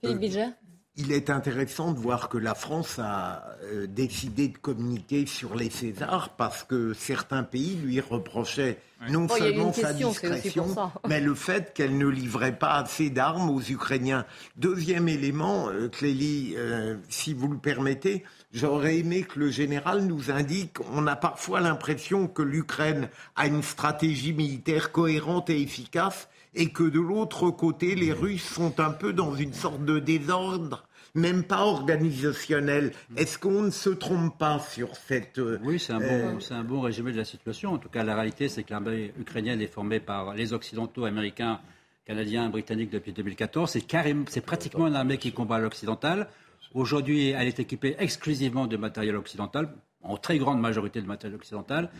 Philippe Bilger Il est intéressant de voir que la France a euh, décidé de communiquer sur les Césars parce que certains pays lui reprochaient non Bon, eu seulement sa question, discrétion, mais le fait qu'elle ne livrait pas assez d'armes aux Ukrainiens. Deuxième élément, euh, Clélie, euh, si vous le permettez, j'aurais aimé que le général nous indique, on a parfois l'impression que l'Ukraine a une stratégie militaire cohérente et efficace et que de l'autre côté, les Russes sont un peu dans une sorte de désordre, même pas organisationnel. Est-ce qu'on ne se trompe pas sur cette... euh, Oui, c'est un, euh, bon, c'est un bon résumé de la situation. En tout cas, la réalité, c'est que l'armée ukrainienne est formée par les Occidentaux, Américains, Canadiens, Britanniques depuis 2014. C'est, carrément, c'est pratiquement une armée qui combat à l'occidental. Aujourd'hui, elle est équipée exclusivement de matériel occidental, en très grande majorité de matériel occidental.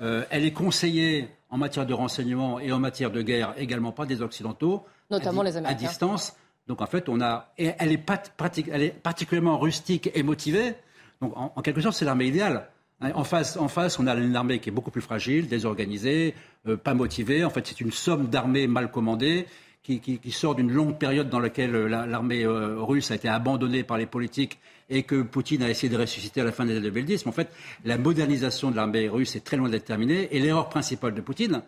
Euh, elle est conseillée en matière de renseignement et en matière de guerre également par des Occidentaux. Notamment à, les Américains. À distance. Donc en fait, on a, et elle, est pat- pratique- elle est particulièrement rustique et motivée. Donc en, en quelque sorte, c'est l'armée idéale. Hein, En face, en face, on a une armée qui est beaucoup plus fragile, désorganisée, euh, pas motivée. En fait, c'est une somme d'armées mal commandées qui, qui- qui sort d'une longue période dans laquelle euh, la- l'armée russe a été abandonnée par les politiques et que Poutine a essayé de ressusciter à la fin des années 2010. Mais en fait, la modernisation de l'armée russe est très loin d'être terminée. Et l'erreur principale de Poutine,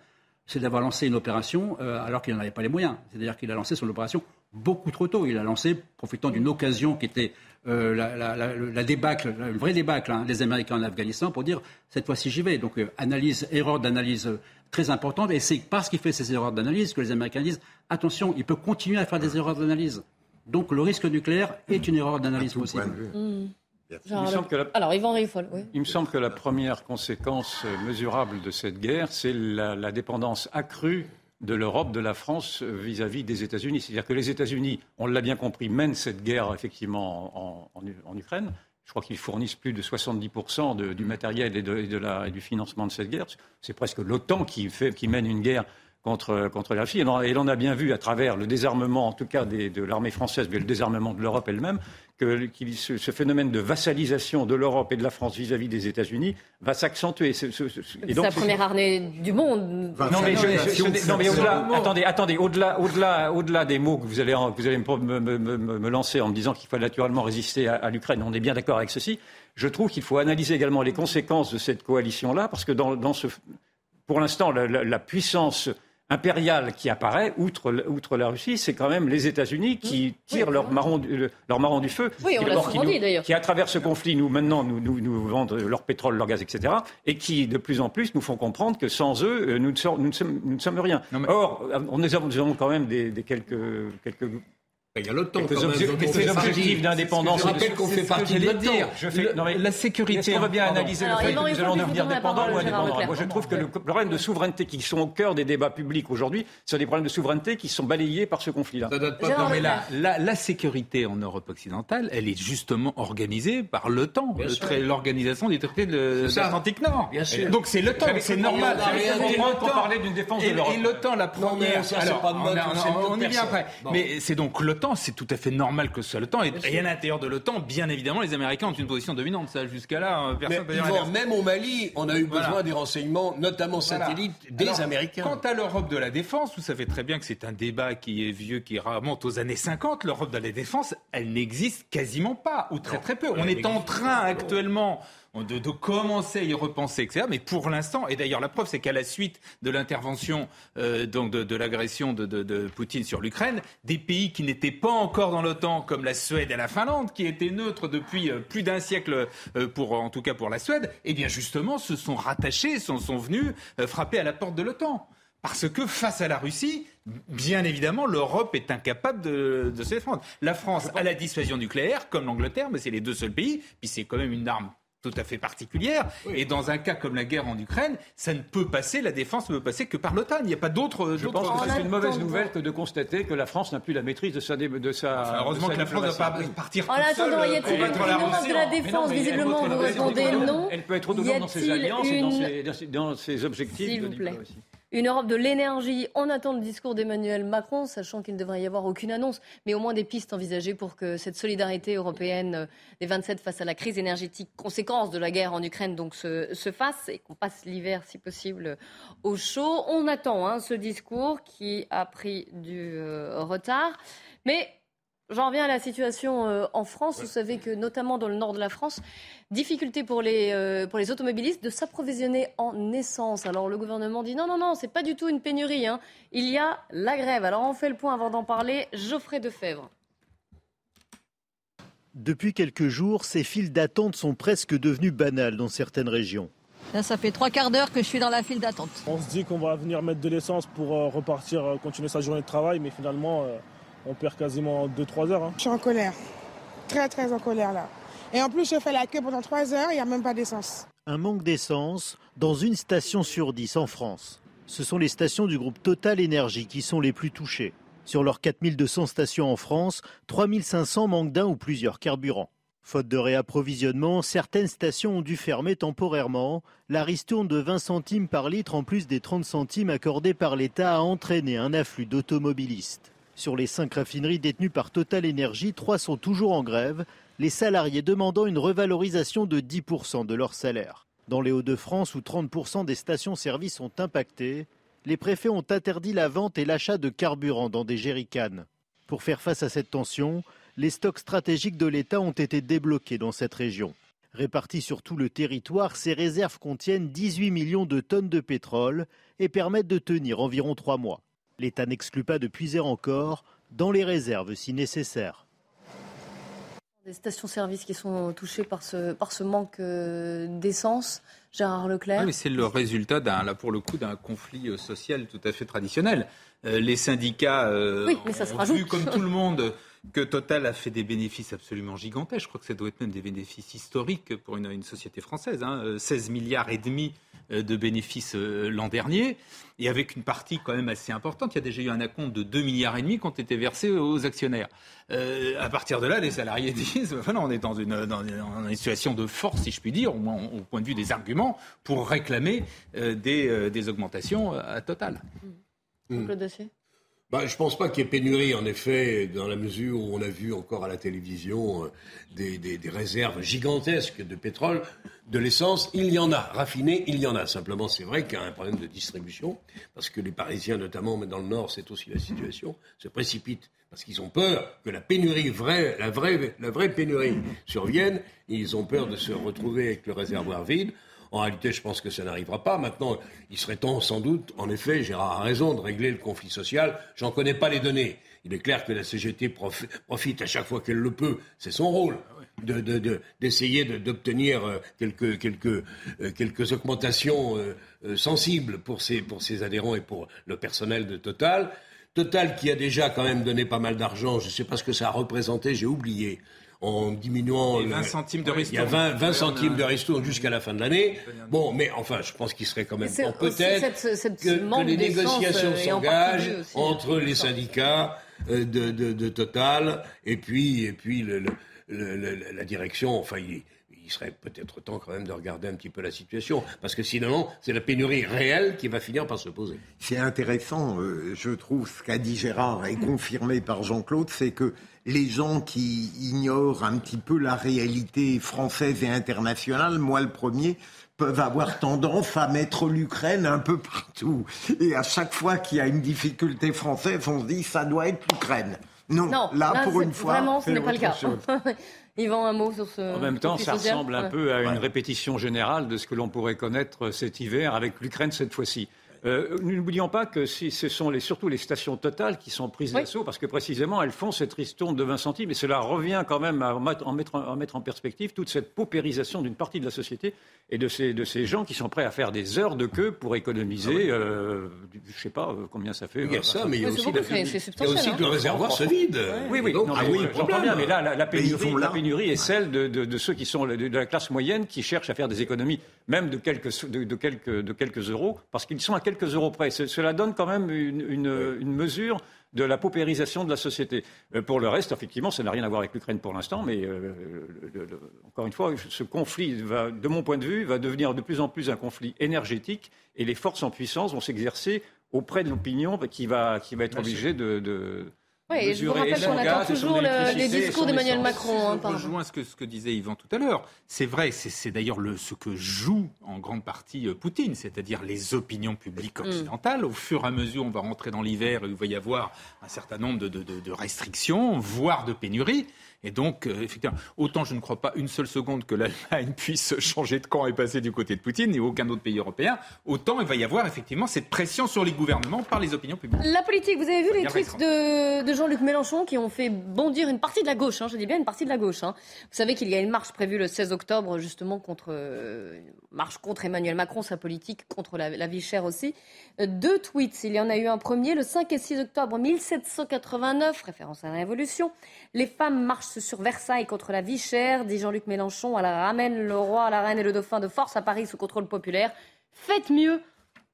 c'est d'avoir lancé une opération euh, alors qu'il n'en avait pas les moyens. C'est-à-dire qu'il a lancé son opération beaucoup trop tôt. Il a lancé profitant d'une occasion qui était euh, la, la- la- la débâcle, le vrai débâcle hein, des Américains en Afghanistan pour dire cette fois-ci j'y vais. Donc euh, analyse, erreur d'analyse très importante. Et c'est parce qu'il fait ces erreurs d'analyse que les Américains disent attention, il peut continuer à faire des erreurs d'analyse. Donc le risque nucléaire est une erreur d'analyse possible. Hmm. Il me semble que la- Alors, Yvan Riffol, oui. Il me semble que la première conséquence mesurable de cette guerre, c'est la, la dépendance accrue de l'Europe, de la France vis-à-vis des États-Unis. C'est-à-dire que les États-Unis, on l'a bien compris, mènent cette guerre effectivement en, en- en Ukraine. Je crois qu'ils fournissent plus de 70% de- du matériel et, de- et de la- et du financement de cette guerre. C'est presque l'OTAN qui, fait- qui mène une guerre contre, contre la Russie. Et l'on a bien vu à travers le désarmement, en tout cas des- de l'armée française, mais le désarmement de l'Europe elle-même, que ce, ce phénomène de vassalisation de l'Europe et de la France vis-à-vis des États-Unis va s'accentuer. C'est la première armée du monde. non mais, je- je- je- non, mais au-delà, attendez, attendez, au-delà, au-delà, au-delà des mots que vous allez, en- que vous allez me, me- me- me- me lancer en me disant qu'il faut naturellement résister à, à l'Ukraine, on est bien d'accord avec ceci. Je trouve qu'il faut analyser également les conséquences de cette coalition-là, parce que dans, dans ce, pour l'instant, la, la- la puissance impériale qui apparaît, outre, outre la Russie, c'est quand même les États-Unis qui tirent leur, marron, leur marron du feu. Oui, on Qui, l'a souvent qui nous- dit, d'ailleurs. Qui, à travers ce conflit, nous, maintenant, nous, nous, nous vendent leur pétrole, leur gaz, etc. Et qui, de plus en plus, nous font comprendre que sans eux, euh, nous ne sommes, nous ne sommes, nous ne sommes rien. Or, euh, on- nous avons, nous avons quand même des, des quelques, quelques Il y a l'OTAN on objectifs partie. d'indépendance. Je rappelle qu'on C'est fait ce que partie j'allais de l'OTAN. Je fais- Le- non, mais la sécurité qu'on veut bien analyser Alors, le fait que nous allons devenir dépendants ou indépendants. Moi, je trouve que le problème de souveraineté qui sont au cœur des débats publics aujourd'hui, ce sont des problèmes de souveraineté qui sont balayés par ce conflit-là. Non, mais la, la- la sécurité en Europe occidentale, elle est justement organisée par l'OTAN, l'organisation des traités de, C'est l'Atlantique Nord. Bien sûr. Donc c'est l'OTAN, c'est normal. l'OTAN- parlait d'une défense de l'Europe. Et l'OTAN, la première. c'est on, c'est on- on y vient après. Mais c'est donc l'OTAN, c'est tout à fait normal que ce soit l'OTAN. Et, et à l'intérieur de l'OTAN, bien évidemment, les Américains ont une position dominante. Ça, jusqu'à là, Mais personne ne peut dire Yvan, l'inverse. même au Mali, on a eu besoin Voilà. des renseignements, notamment Voilà. satellites, des Alors, Américains. Quant à l'Europe de la défense, vous savez très bien que c'est un débat qui est vieux, qui remonte aux années 50. L'Europe de la défense, elle n'existe quasiment pas, ou très très peu. On est en train actuellement de, de commencer à y repenser, etc. Mais pour l'instant, et d'ailleurs la preuve, c'est qu'à la suite de l'intervention euh, donc de, de l'agression de, Poutine sur l'Ukraine, des pays qui n'étaient pas encore dans l'OTAN, comme la Suède et la Finlande, qui étaient neutres depuis euh, plus d'un siècle, euh, pour en tout cas pour la Suède, eh bien justement se sont rattachés, sont, sont venus frapper à la porte de l'OTAN. Parce que face à la Russie, bien évidemment, l'Europe est incapable de, de se défendre. La France a la dissuasion nucléaire, comme l'Angleterre, mais c'est les deux seuls pays. Puis c'est quand même une arme tout à fait particulière. Et dans un cas comme la guerre en Ukraine, ça ne peut passer, la défense ne peut passer que par l'OTAN. Il n'y a pas d'autre. Je pense que c'est une mauvaise nouvelle que de constater que la France n'a plus la maîtrise de sa. De sa heureusement que la France ne va pas partir. En attendant, y a-t-il une de la défense Visiblement, vous répondez non. Elle peut être autonome dans ses alliances et dans ses, dans ses objectifs. S'il vous plaît. Une Europe de l'énergie. On attend le discours d'Emmanuel Macron, sachant qu'il ne devrait y avoir aucune annonce, mais au moins des pistes envisagées pour que cette solidarité européenne euh, des 27 face à la crise énergétique, conséquence de la guerre en Ukraine, donc se, fasse et qu'on passe l'hiver, si possible, au chaud. On attend hein, ce discours qui a pris du euh, retard. Mais J'en reviens à la situation euh, en France. Vous savez que notamment dans le nord de la France, difficulté pour les, euh, pour les automobilistes de s'approvisionner en essence. Alors le gouvernement dit non, non, non, c'est pas du tout une pénurie. Hein. Il y a la grève. Alors on fait le point avant d'en parler. Geoffrey Defebvre. Depuis quelques jours, ces files d'attente sont presque devenues banales dans certaines régions. Là, ça fait trois quarts d'heure que je suis dans la file d'attente. On se dit qu'on va venir mettre de l'essence pour euh, repartir, continuer sa journée de travail, mais finalement on perd quasiment 2-3 heures. Hein. Je suis en colère. Très, très en colère là. Et en plus, je fais la queue pendant 3 heures, il n'y a même pas d'essence. Un manque d'essence dans une station sur 10 en France. Ce sont les stations du groupe Total Énergie qui sont les plus touchées. Sur leurs 4200 stations en France, 3500 manquent d'un ou plusieurs carburants. Faute de réapprovisionnement, certaines stations ont dû fermer temporairement. La ristourne de 20 centimes par litre en plus des 30 centimes accordés par l'État a entraîné un afflux d'automobilistes. Sur les cinq raffineries détenues par Total Energy, trois sont toujours en grève, les salariés demandant une revalorisation de 10% de leur salaire. Dans les Hauts-de-France, où 30% des stations-service sont impactées, les préfets ont interdit la vente et l'achat de carburant dans des jerrycans. Pour faire face à cette tension, les stocks stratégiques de l'État ont été débloqués dans cette région. Répartis sur tout le territoire, ces réserves contiennent 18 millions de tonnes de pétrole et permettent de tenir environ trois mois. L'État n'exclut pas de puiser encore dans les réserves si nécessaire. Des stations-service qui sont touchées par ce, par ce manque euh, d'essence. Gérard Leclerc. Oui, c'est le résultat, d'un, là pour le coup, d'un conflit euh, social tout à fait traditionnel. Euh, les syndicats oui, mais ça ont vu, comme tout le monde, que Total a fait des bénéfices absolument gigantesques. Je crois que ça doit être même des bénéfices historiques pour une, société française. Hein. 16 milliards et demi euh, de bénéfices euh, l'an dernier, et avec une partie quand même assez importante. Il y a déjà eu un acompte de 2 milliards et demi qui ont été versés aux actionnaires. Euh, à partir de là, les salariés disent, enfin, on est dans une, situation de force, si je puis dire, au moins au point de vue des arguments, pour réclamer des, des, augmentations à Total. Mmh. Bah, je ne pense pas qu'il y ait pénurie, en effet, dans la mesure où on a vu encore à la télévision euh, des, réserves gigantesques de pétrole, de l'essence. Il y en a, raffiné, il y en a. Simplement, c'est vrai qu'il y a un problème de distribution, parce que les Parisiens, notamment, mais dans le Nord, c'est aussi la situation, se précipitent, parce qu'ils ont peur que la pénurie, vraie, la, vraie, la vraie pénurie survienne. Ils ont peur de se retrouver avec le réservoir vide. En réalité, je pense que ça n'arrivera pas. Maintenant, il serait temps, sans doute, en effet, Gérard a raison, de régler le conflit social. J'en connais pas les données. Il est clair que la CGT profite à chaque fois qu'elle le peut. C'est son rôle d'essayer d'obtenir euh, euh, quelques augmentations euh, sensibles pour ses, pour ses adhérents et pour le personnel de Total. Total qui a déjà quand même donné pas mal d'argent, je ne sais pas ce que ça a représenté, j'ai oublié en diminuant. 20 centimes de Il y a 20, centimes de ristourne jusqu'à la fin de l'année. Bon, mais enfin, je pense qu'il serait quand même temps peut-être que, les négociations euh, s'engagent entre les syndicats euh, de, de, Total et puis, et puis la direction. Enfin, il, il serait peut-être temps quand même de regarder un petit peu la situation, parce que sinon, c'est la pénurie réelle qui va finir par se poser. C'est intéressant, euh, je trouve, ce qu'a dit Gérard et confirmé par Jean-Claude, c'est que les gens qui ignorent un petit peu la réalité française et internationale, moi le premier, peuvent avoir tendance à mettre l'Ukraine un peu partout. Et à chaque fois qu'il y a une difficulté française, on se dit ça doit être l'Ukraine. Non, là, pour une fois, vraiment, ce n'est pas le cas. Yvan, un mot sur ce. En même temps, ça ressemble un peu à une répétition générale de ce que l'on pourrait connaître cet hiver avec l'Ukraine cette fois-ci. Euh, N'oublions pas que si ce sont les, surtout les stations totales qui sont prises d'assaut, parce que précisément elles font cette ristourne de 20 centimes, et cela revient quand même à mettre, en mettre, en, mettre en perspective toute cette paupérisation d'une partie de la société et de ces, de ces gens qui sont prêts à faire des heures de queue pour économiser, ah euh, je ne sais pas euh, combien ça fait. Il y a ça, mais il y a aussi, la, il y a aussi que le réservoir se vide. Oui, oui, donc, ah oui, j'entends bien, mais là, la, la pénurie, la pénurie est celle de, de, de, ceux qui sont de la classe moyenne qui cherchent à faire des économies, même de quelques, de, de quelques, de quelques euros, parce qu'ils sont à quelques euros près. Cela donne quand même une, une, une mesure de la paupérisation de la société. Euh, pour le reste, effectivement, ça n'a rien à voir avec l'Ukraine pour l'instant, mais euh, le, le, encore une fois, ce conflit, va, de mon point de vue, va devenir de plus en plus un conflit énergétique et les forces en puissance vont s'exercer auprès de l'opinion qui va, qui va être obligée de, de oui, je vous rappelle qu'on attend toujours le, les discours d'Emmanuel Macron. Hein, je rejoins ce que, ce que disait Yvan tout à l'heure. C'est vrai, c'est d'ailleurs ce que joue en grande partie euh, Poutine, c'est-à-dire les opinions publiques mm. occidentales. Mm. Au fur et à mesure, on va rentrer dans l'hiver et il va y avoir un certain nombre de, de, de restrictions, voire de pénuries. Et donc, euh, effectivement, autant je ne crois pas une seule seconde que l'Allemagne puisse changer de camp et passer du côté de Poutine, ni aucun autre pays européen, autant il va y avoir effectivement cette pression sur les gouvernements par les opinions publiques. La politique, vous avez vu les tweets de, de Jean-Luc Mélenchon qui ont fait bondir une partie de la gauche, hein, je dis bien une partie de la gauche. Hein. Vous savez qu'il y a une marche prévue le 16 octobre, justement, contre, euh, marche contre Emmanuel Macron, sa politique, contre la, vie chère aussi. Euh, deux tweets, il y en a eu un premier, le 5 et 6 octobre 1789, référence à la Révolution. Les femmes marchent sur Versailles contre la vie chère, dit Jean-Luc Mélenchon. Elle ramène le roi, la reine et le dauphin de force à Paris sous contrôle populaire. Faites mieux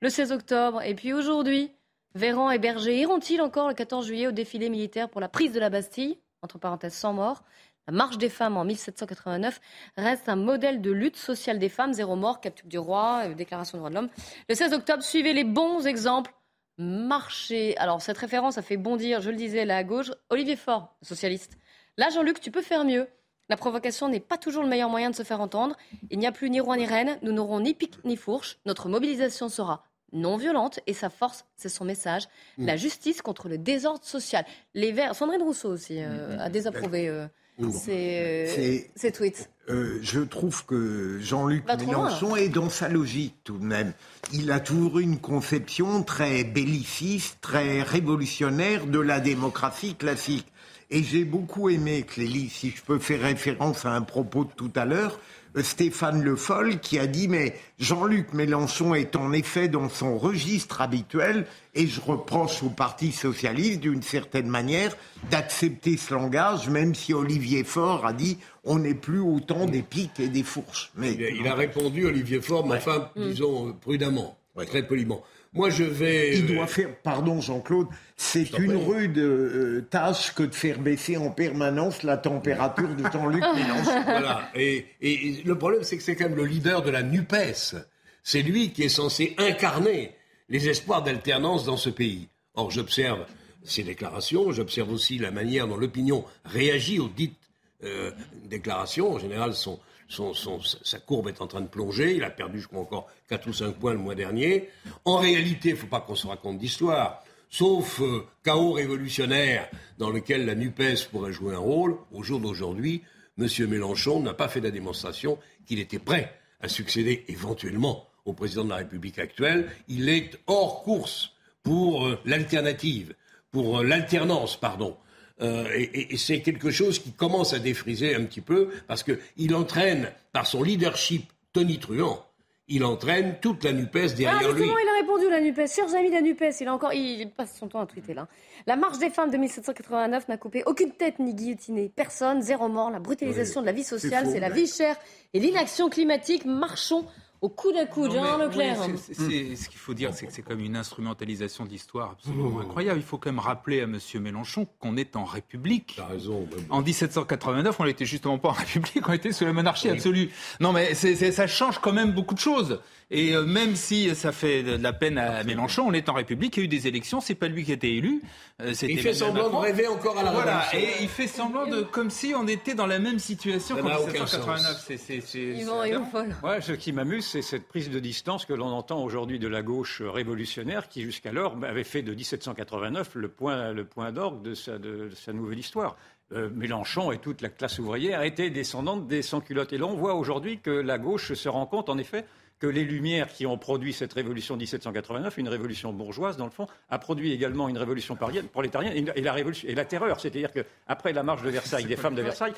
le 16 octobre. Et puis aujourd'hui, Véran et Berger iront-ils encore le 14 juillet au défilé militaire pour la prise de la Bastille? Entre parenthèses, sans mort. La marche des femmes en 1789 reste un modèle de lutte sociale des femmes. Zéro mort, capture du roi, euh, déclaration des droits de l'homme. Le 16 octobre, suivez les bons exemples. Marcher. Alors, cette référence a fait bondir, je le disais, là à gauche, Olivier Faure, socialiste. Là, Jean-Luc, tu peux faire mieux. La provocation n'est pas toujours le meilleur moyen de se faire entendre. Il n'y a plus ni roi ni reine. Nous n'aurons ni pique ni fourche. Notre mobilisation sera non violente et sa force, c'est son message. Mm. La justice contre le désordre social. Les Verts, Sandrine Rousseau aussi euh, mm. a désapprouvé euh, ces, ces, tweets. Euh, je trouve que Jean-Luc Mélenchon est dans sa logique tout de même. Il a toujours une conception très belliciste, très révolutionnaire de la démocratie classique. Et j'ai beaucoup aimé, Clélie, si je peux faire référence à un propos de tout à l'heure, euh, Stéphane Le Foll qui a dit mais Jean-Luc Mélenchon est en effet dans son registre habituel et je reproche au Parti socialiste d'une certaine manière d'accepter ce langage même si Olivier Faure a dit on n'est plus autant des piques et des fourches. Mais il a, répondu Olivier Faure, mais enfin disons prudemment, très poliment. Moi, je vais. Il doit faire, pardon Jean-Claude, c'est une rude euh, tâche que de faire baisser en permanence la température de Jean-Luc Mélenchon. Voilà. Et, et, le problème, c'est que c'est quand même le leader de la NUPES. C'est lui qui est censé incarner les espoirs d'alternance dans ce pays. Or, j'observe ces déclarations, j'observe aussi la manière dont l'opinion réagit aux dites euh, déclarations. En général, sont sa courbe est en train de plonger. Il a perdu, je crois, encore 4 ou 5 points le mois dernier. En réalité, il ne faut pas qu'on se raconte d'histoire. Sauf euh, chaos révolutionnaire dans lequel la NUPES pourrait jouer un rôle, au jour d'aujourd'hui, M. Mélenchon n'a pas fait la démonstration qu'il était prêt à succéder éventuellement au président de la République actuelle. Il est hors course pour euh, l'alternative, pour euh, l'alternance, pardon. Euh, et, et c'est quelque chose qui commence à défriser un petit peu parce qu'il entraîne, par son leadership tonitruant, il entraîne toute la NUPES derrière ah, lui. Comment il a répondu, la NUPES? Chers amis de la NUPES, il, a encore, il passe son temps à tweeter là. La marche des femmes de 1789 n'a coupé aucune tête ni guillotiné personne, zéro mort. La brutalisation de la vie sociale, c'est la vie chère et l'inaction climatique. Marchons au coup d'un coup, Jean Leclerc. ce qu'il faut dire, c'est que c'est comme une instrumentalisation de l'histoire absolument oh. incroyable. Il faut quand même rappeler à M. Mélenchon qu'on est en République. T'as raison. En 1789, on n'était justement pas en République, on était sous la monarchie absolue. Non, mais ça change quand même beaucoup de choses. Et euh, même si ça fait de la peine à Mélenchon, on est en République, il y a eu des élections, c'est pas lui qui a été élu. Euh, il fait semblant de rêver encore à la Voilà, et il fait semblant de, comme si on était dans la même situation qu'en 1789. C'est, ils vont, ils Ouais, ce qui m'amuse, c'est cette prise de distance que l'on entend aujourd'hui de la gauche révolutionnaire qui, jusqu'alors, avait fait de 1789 le point, le point d'orgue de sa, de, sa nouvelle histoire. Euh, Mélenchon et toute la classe ouvrière étaient descendante des sans-culottes. Et là, on voit aujourd'hui que la gauche se rend compte, en effet, que les Lumières qui ont produit cette révolution 1789, une révolution bourgeoise dans le fond, a produit également une révolution prolétarienne et la, révolution, et la terreur. C'est-à-dire qu'après la marche de Versailles, des femmes de Versailles,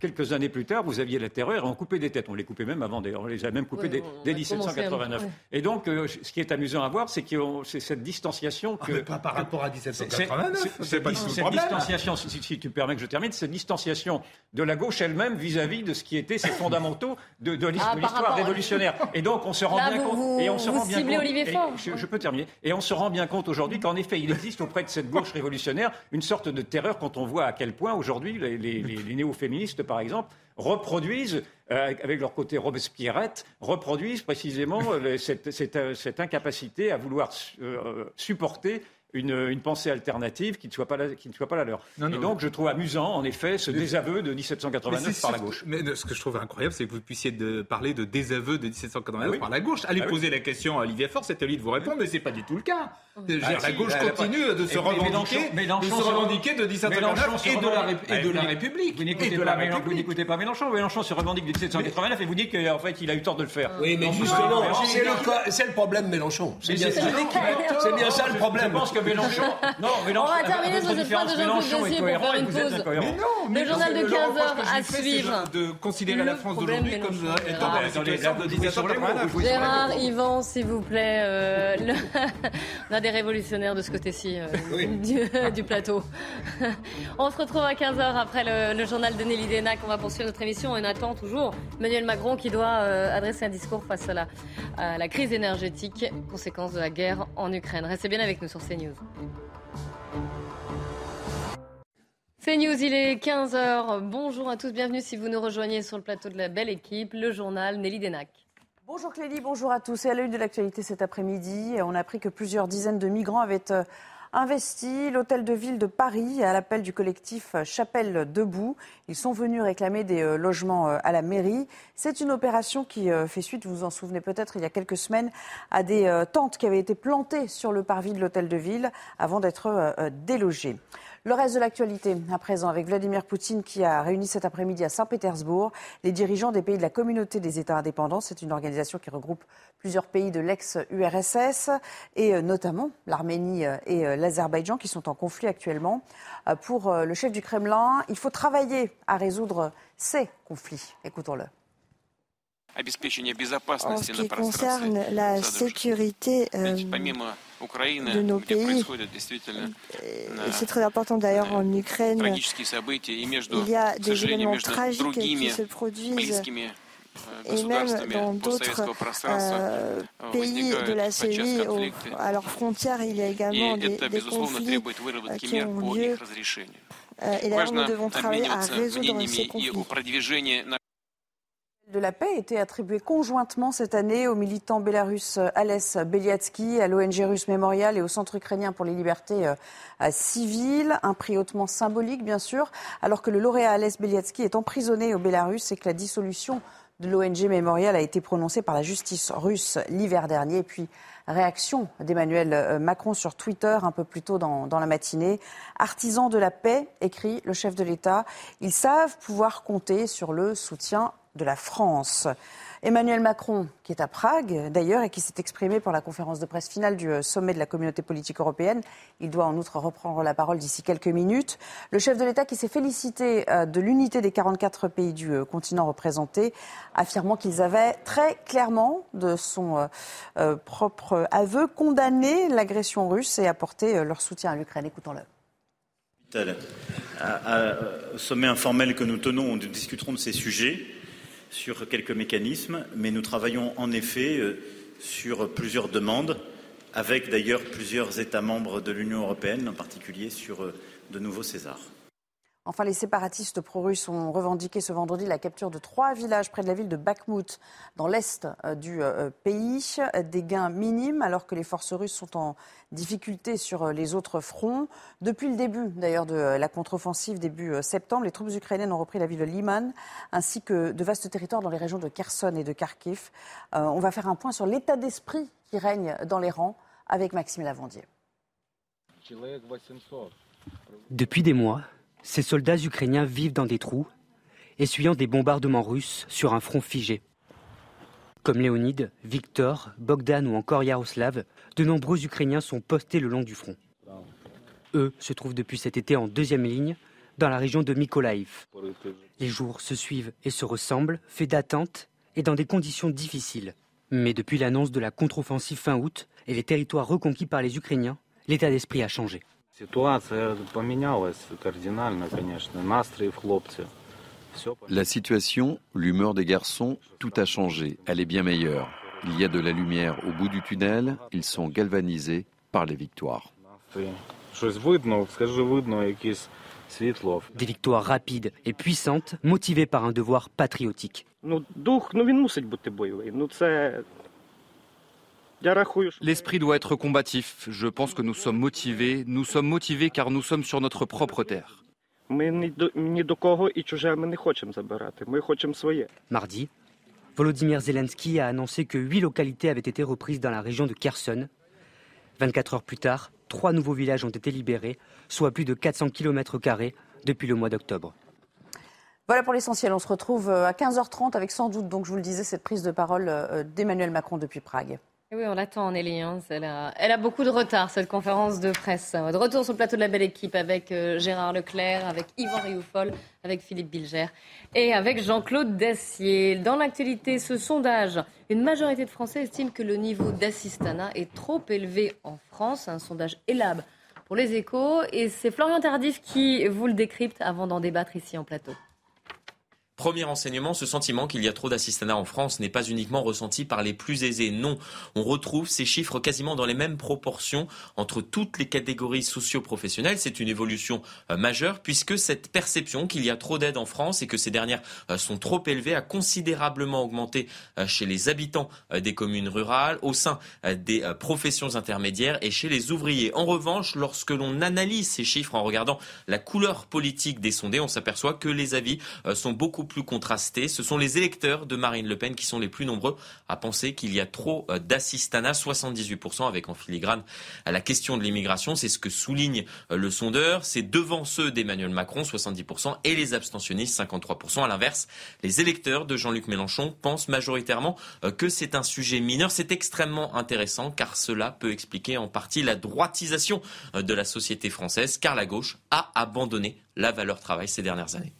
quelques années plus tard, vous aviez la terreur et on coupait des têtes. On les coupait même avant, on les a même coupées dès, 1789. Et donc, euh, ce qui est amusant à voir, c'est que c'est cette distanciation ah, pas par rapport à 1789, c'est pas cette distanciation, si, tu permets que je termine, cette distanciation de la gauche elle-même vis-à-vis de ce qui était ses fondamentaux de, de ah, l'histoire révolutionnaire. Et donc, on se rend bien compte. et on se rend bien compte. je, peux terminer. Et on se rend bien compte aujourd'hui qu'en effet, il existe auprès de cette gauche révolutionnaire une sorte de terreur quand on voit à quel point aujourd'hui les, néo-féministes, par exemple, reproduisent, euh, avec leur côté Robespierrette, reproduisent précisément euh, cette, incapacité à vouloir euh, supporter une, pensée alternative qui ne soit pas la, qui ne soit pas la leur. et donc, je trouve amusant, en effet, ce désaveu de 1789 par la gauche. Mais ce que je trouve incroyable, c'est que vous puissiez de parler de désaveu de 1789 ah par la gauche. Allez ah poser la question à Olivier Faure, c'est à lui de vous répondre, mais c'est pas du tout le cas. Ah, la gauche continue de se revendiquer, de se revendiquer de 1789 et de la, et de la République. Vous n'écoutez pas Mélenchon. Mélenchon se revendique de 1789 et vous dites qu'en fait, il a eu tort de le faire. Oui, mais justement, c'est le problème Mélenchon. C'est bien ça le problème. Mélenchon. Non, Mélenchon. On va terminer sur cette fin de Mélenchon dossier pour faire une pause. Le journal de 15 heures à suivre. De considérer la France d'aujourd'hui comme étant dans les de Gérard, Yvan, s'il vous plaît. Des révolutionnaires de ce côté-ci euh, du plateau. On se retrouve à 15 heures après le journal de Nelly Denac. On va poursuivre notre émission. On attend toujours Emmanuel Macron qui doit euh, adresser un discours face à la crise énergétique, conséquence de la guerre en Ukraine. Restez bien avec nous sur CNews. C'est News, il est 15h. Bonjour à tous, bienvenue si vous nous rejoignez sur le plateau de la belle équipe, le journal Nelly Denac. Bonjour Clélie, bonjour à tous. Et à la une de l'actualité cet après-midi, on a appris que plusieurs dizaines de migrants avaient euh, investi l'hôtel de ville de Paris à l'appel du collectif Chapelle Debout. Ils sont venus réclamer des euh, logements euh, à la mairie. C'est une opération qui euh, fait suite, vous vous en souvenez peut-être, il y a quelques semaines, à des tentes qui avaient été plantées sur le parvis de l'hôtel de ville avant d'être délogées. Le reste de l'actualité, à présent, avec Vladimir Poutine qui a réuni cet après-midi à Saint-Pétersbourg les dirigeants des pays de la communauté des États indépendants. C'est une organisation qui regroupe plusieurs pays de l'ex-URSS et euh, notamment l'Arménie euh, et euh, l'Azerbaïdjan qui sont en conflit actuellement. Pour le chef du Kremlin, il faut travailler à résoudre ces conflits. Écoutons-le. En ce qui concerne la sécurité de nos pays. C'est très important d'ailleurs en Ukraine. Il y a des événements tragiques qui se produisent et même dans d'autres euh, pays de la CEI, à leurs frontières, il y a également des, des conflits euh, qui ont lieu. Euh, et d'ailleurs, nous devons travailler à résoudre ces conflits de la paix a été attribué conjointement cette année au militant bélarus Alès Beliatsky, à l'ONG russe Mémorial et au Centre ukrainien pour les libertés euh, civiles. Un prix hautement symbolique, bien sûr, alors que le lauréat Alès Beliatsky est emprisonné au Bélarus et que la dissolution de l'ONG Mémorial a été prononcée par la justice russe l'hiver dernier. Et puis, réaction d'Emmanuel euh, Macron sur Twitter un peu plus tôt dans la matinée. Artisans de la paix, écrit le chef de l'État, ils savent pouvoir compter sur le soutien de la France. Emmanuel Macron, qui est à Prague d'ailleurs et qui s'est exprimé pour la conférence de presse finale du euh, sommet de la communauté politique européenne, il doit en outre reprendre la parole d'ici quelques minutes. Le chef de l'État qui s'est félicité euh, de l'unité des 44 pays du euh, continent représenté, affirmant qu'ils avaient très clairement, de son propre aveu, condamné l'agression russe et apporté leur soutien à l'Ukraine. Écoutons-le. Au sommet informel que nous tenons, nous discuterons de ces sujets sur quelques mécanismes, mais nous travaillons en effet euh, sur plusieurs demandes, avec d'ailleurs plusieurs États membres de l'Union européenne, en particulier sur euh, de nouveaux Césars. Enfin, les séparatistes pro-russes ont revendiqué ce vendredi la capture de trois villages près de la ville de Bakhmut, dans l'est euh, du euh, pays. Des gains minimes, alors que les forces russes sont en difficulté sur euh, les autres fronts. Depuis le début, d'ailleurs, de la contre-offensive début septembre, les troupes ukrainiennes ont repris la ville de Liman, ainsi que de vastes territoires dans les régions de Kherson et de Kharkiv. on va faire un point sur l'état d'esprit qui règne dans les rangs avec Maxime Lavandier. Depuis des mois, ces soldats ukrainiens vivent dans des trous, essuyant des bombardements russes sur un front figé. Comme Léonide, Victor, Bogdan ou encore Yaroslav, de nombreux Ukrainiens sont postés le long du front. Eux se trouvent depuis cet été en deuxième ligne, dans la région de Mykolaïv. Les jours se suivent et se ressemblent, faits d'attente et dans des conditions difficiles. Mais depuis l'annonce de la contre-offensive fin août et les territoires reconquis par les Ukrainiens, l'état d'esprit a changé. La situation, l'humeur des garçons, tout a changé. Elle est bien meilleure. Il y a de la lumière au bout du tunnel. Ils sont galvanisés par les victoires. Des victoires rapides et puissantes, motivées par un devoir patriotique. L'esprit doit être combatif. Je pense que nous sommes motivés. Nous sommes motivés car nous sommes sur notre propre terre. Mardi, Volodymyr Zelensky a annoncé que huit localités avaient été reprises dans la région de Kherson. 24 heures plus tard, trois nouveaux villages ont été libérés, soit plus de 400 km depuis le mois d'octobre. Voilà pour l'essentiel. On se retrouve euh, à 15h30 avec sans doute, donc je vous le disais, cette prise de parole euh, d'Emmanuel Macron depuis Prague. Oui, on l'attend, Nelly. Hein. Elle, a, beaucoup de retard, cette conférence de presse. De retour sur le plateau de la belle équipe avec euh, Gérard Leclerc, avec Yvan Rioufol, avec Philippe Bilger et avec Jean-Claude Dacier. Dans l'actualité, ce sondage, une majorité de Français estiment que le niveau d'assistanat est trop élevé en France. Un sondage ELAB pour les échos. Et c'est Florian Tardif qui vous le décrypte avant d'en débattre ici en plateau. Premier enseignement, ce sentiment qu'il y a trop d'assistanat en France n'est pas uniquement ressenti par les plus aisés. Non, on retrouve ces chiffres quasiment dans les mêmes proportions entre toutes les catégories socio-professionnelles. C'est une évolution euh, majeure puisque cette perception qu'il y a trop d'aides en France et que ces dernières euh, sont trop élevées a considérablement augmenté euh, chez les habitants des communes rurales, au sein des professions intermédiaires et chez les ouvriers. En revanche, lorsque l'on analyse ces chiffres en regardant la couleur politique des sondés, on s'aperçoit que les avis sont beaucoup plus contrasté. Ce sont les électeurs de Marine Le Pen qui sont les plus nombreux à penser qu'il y a trop euh, d'assistanat, 78% avec en filigrane la question de l'immigration. C'est ce que souligne euh, le sondeur. C'est devant ceux d'Emmanuel Macron, 70%, et les abstentionnistes, 53%. À l'inverse, les électeurs de Jean-Luc Mélenchon pensent majoritairement euh, que c'est un sujet mineur. C'est extrêmement intéressant car cela peut expliquer en partie la droitisation de la société française car la gauche a abandonné la valeur travail ces dernières années.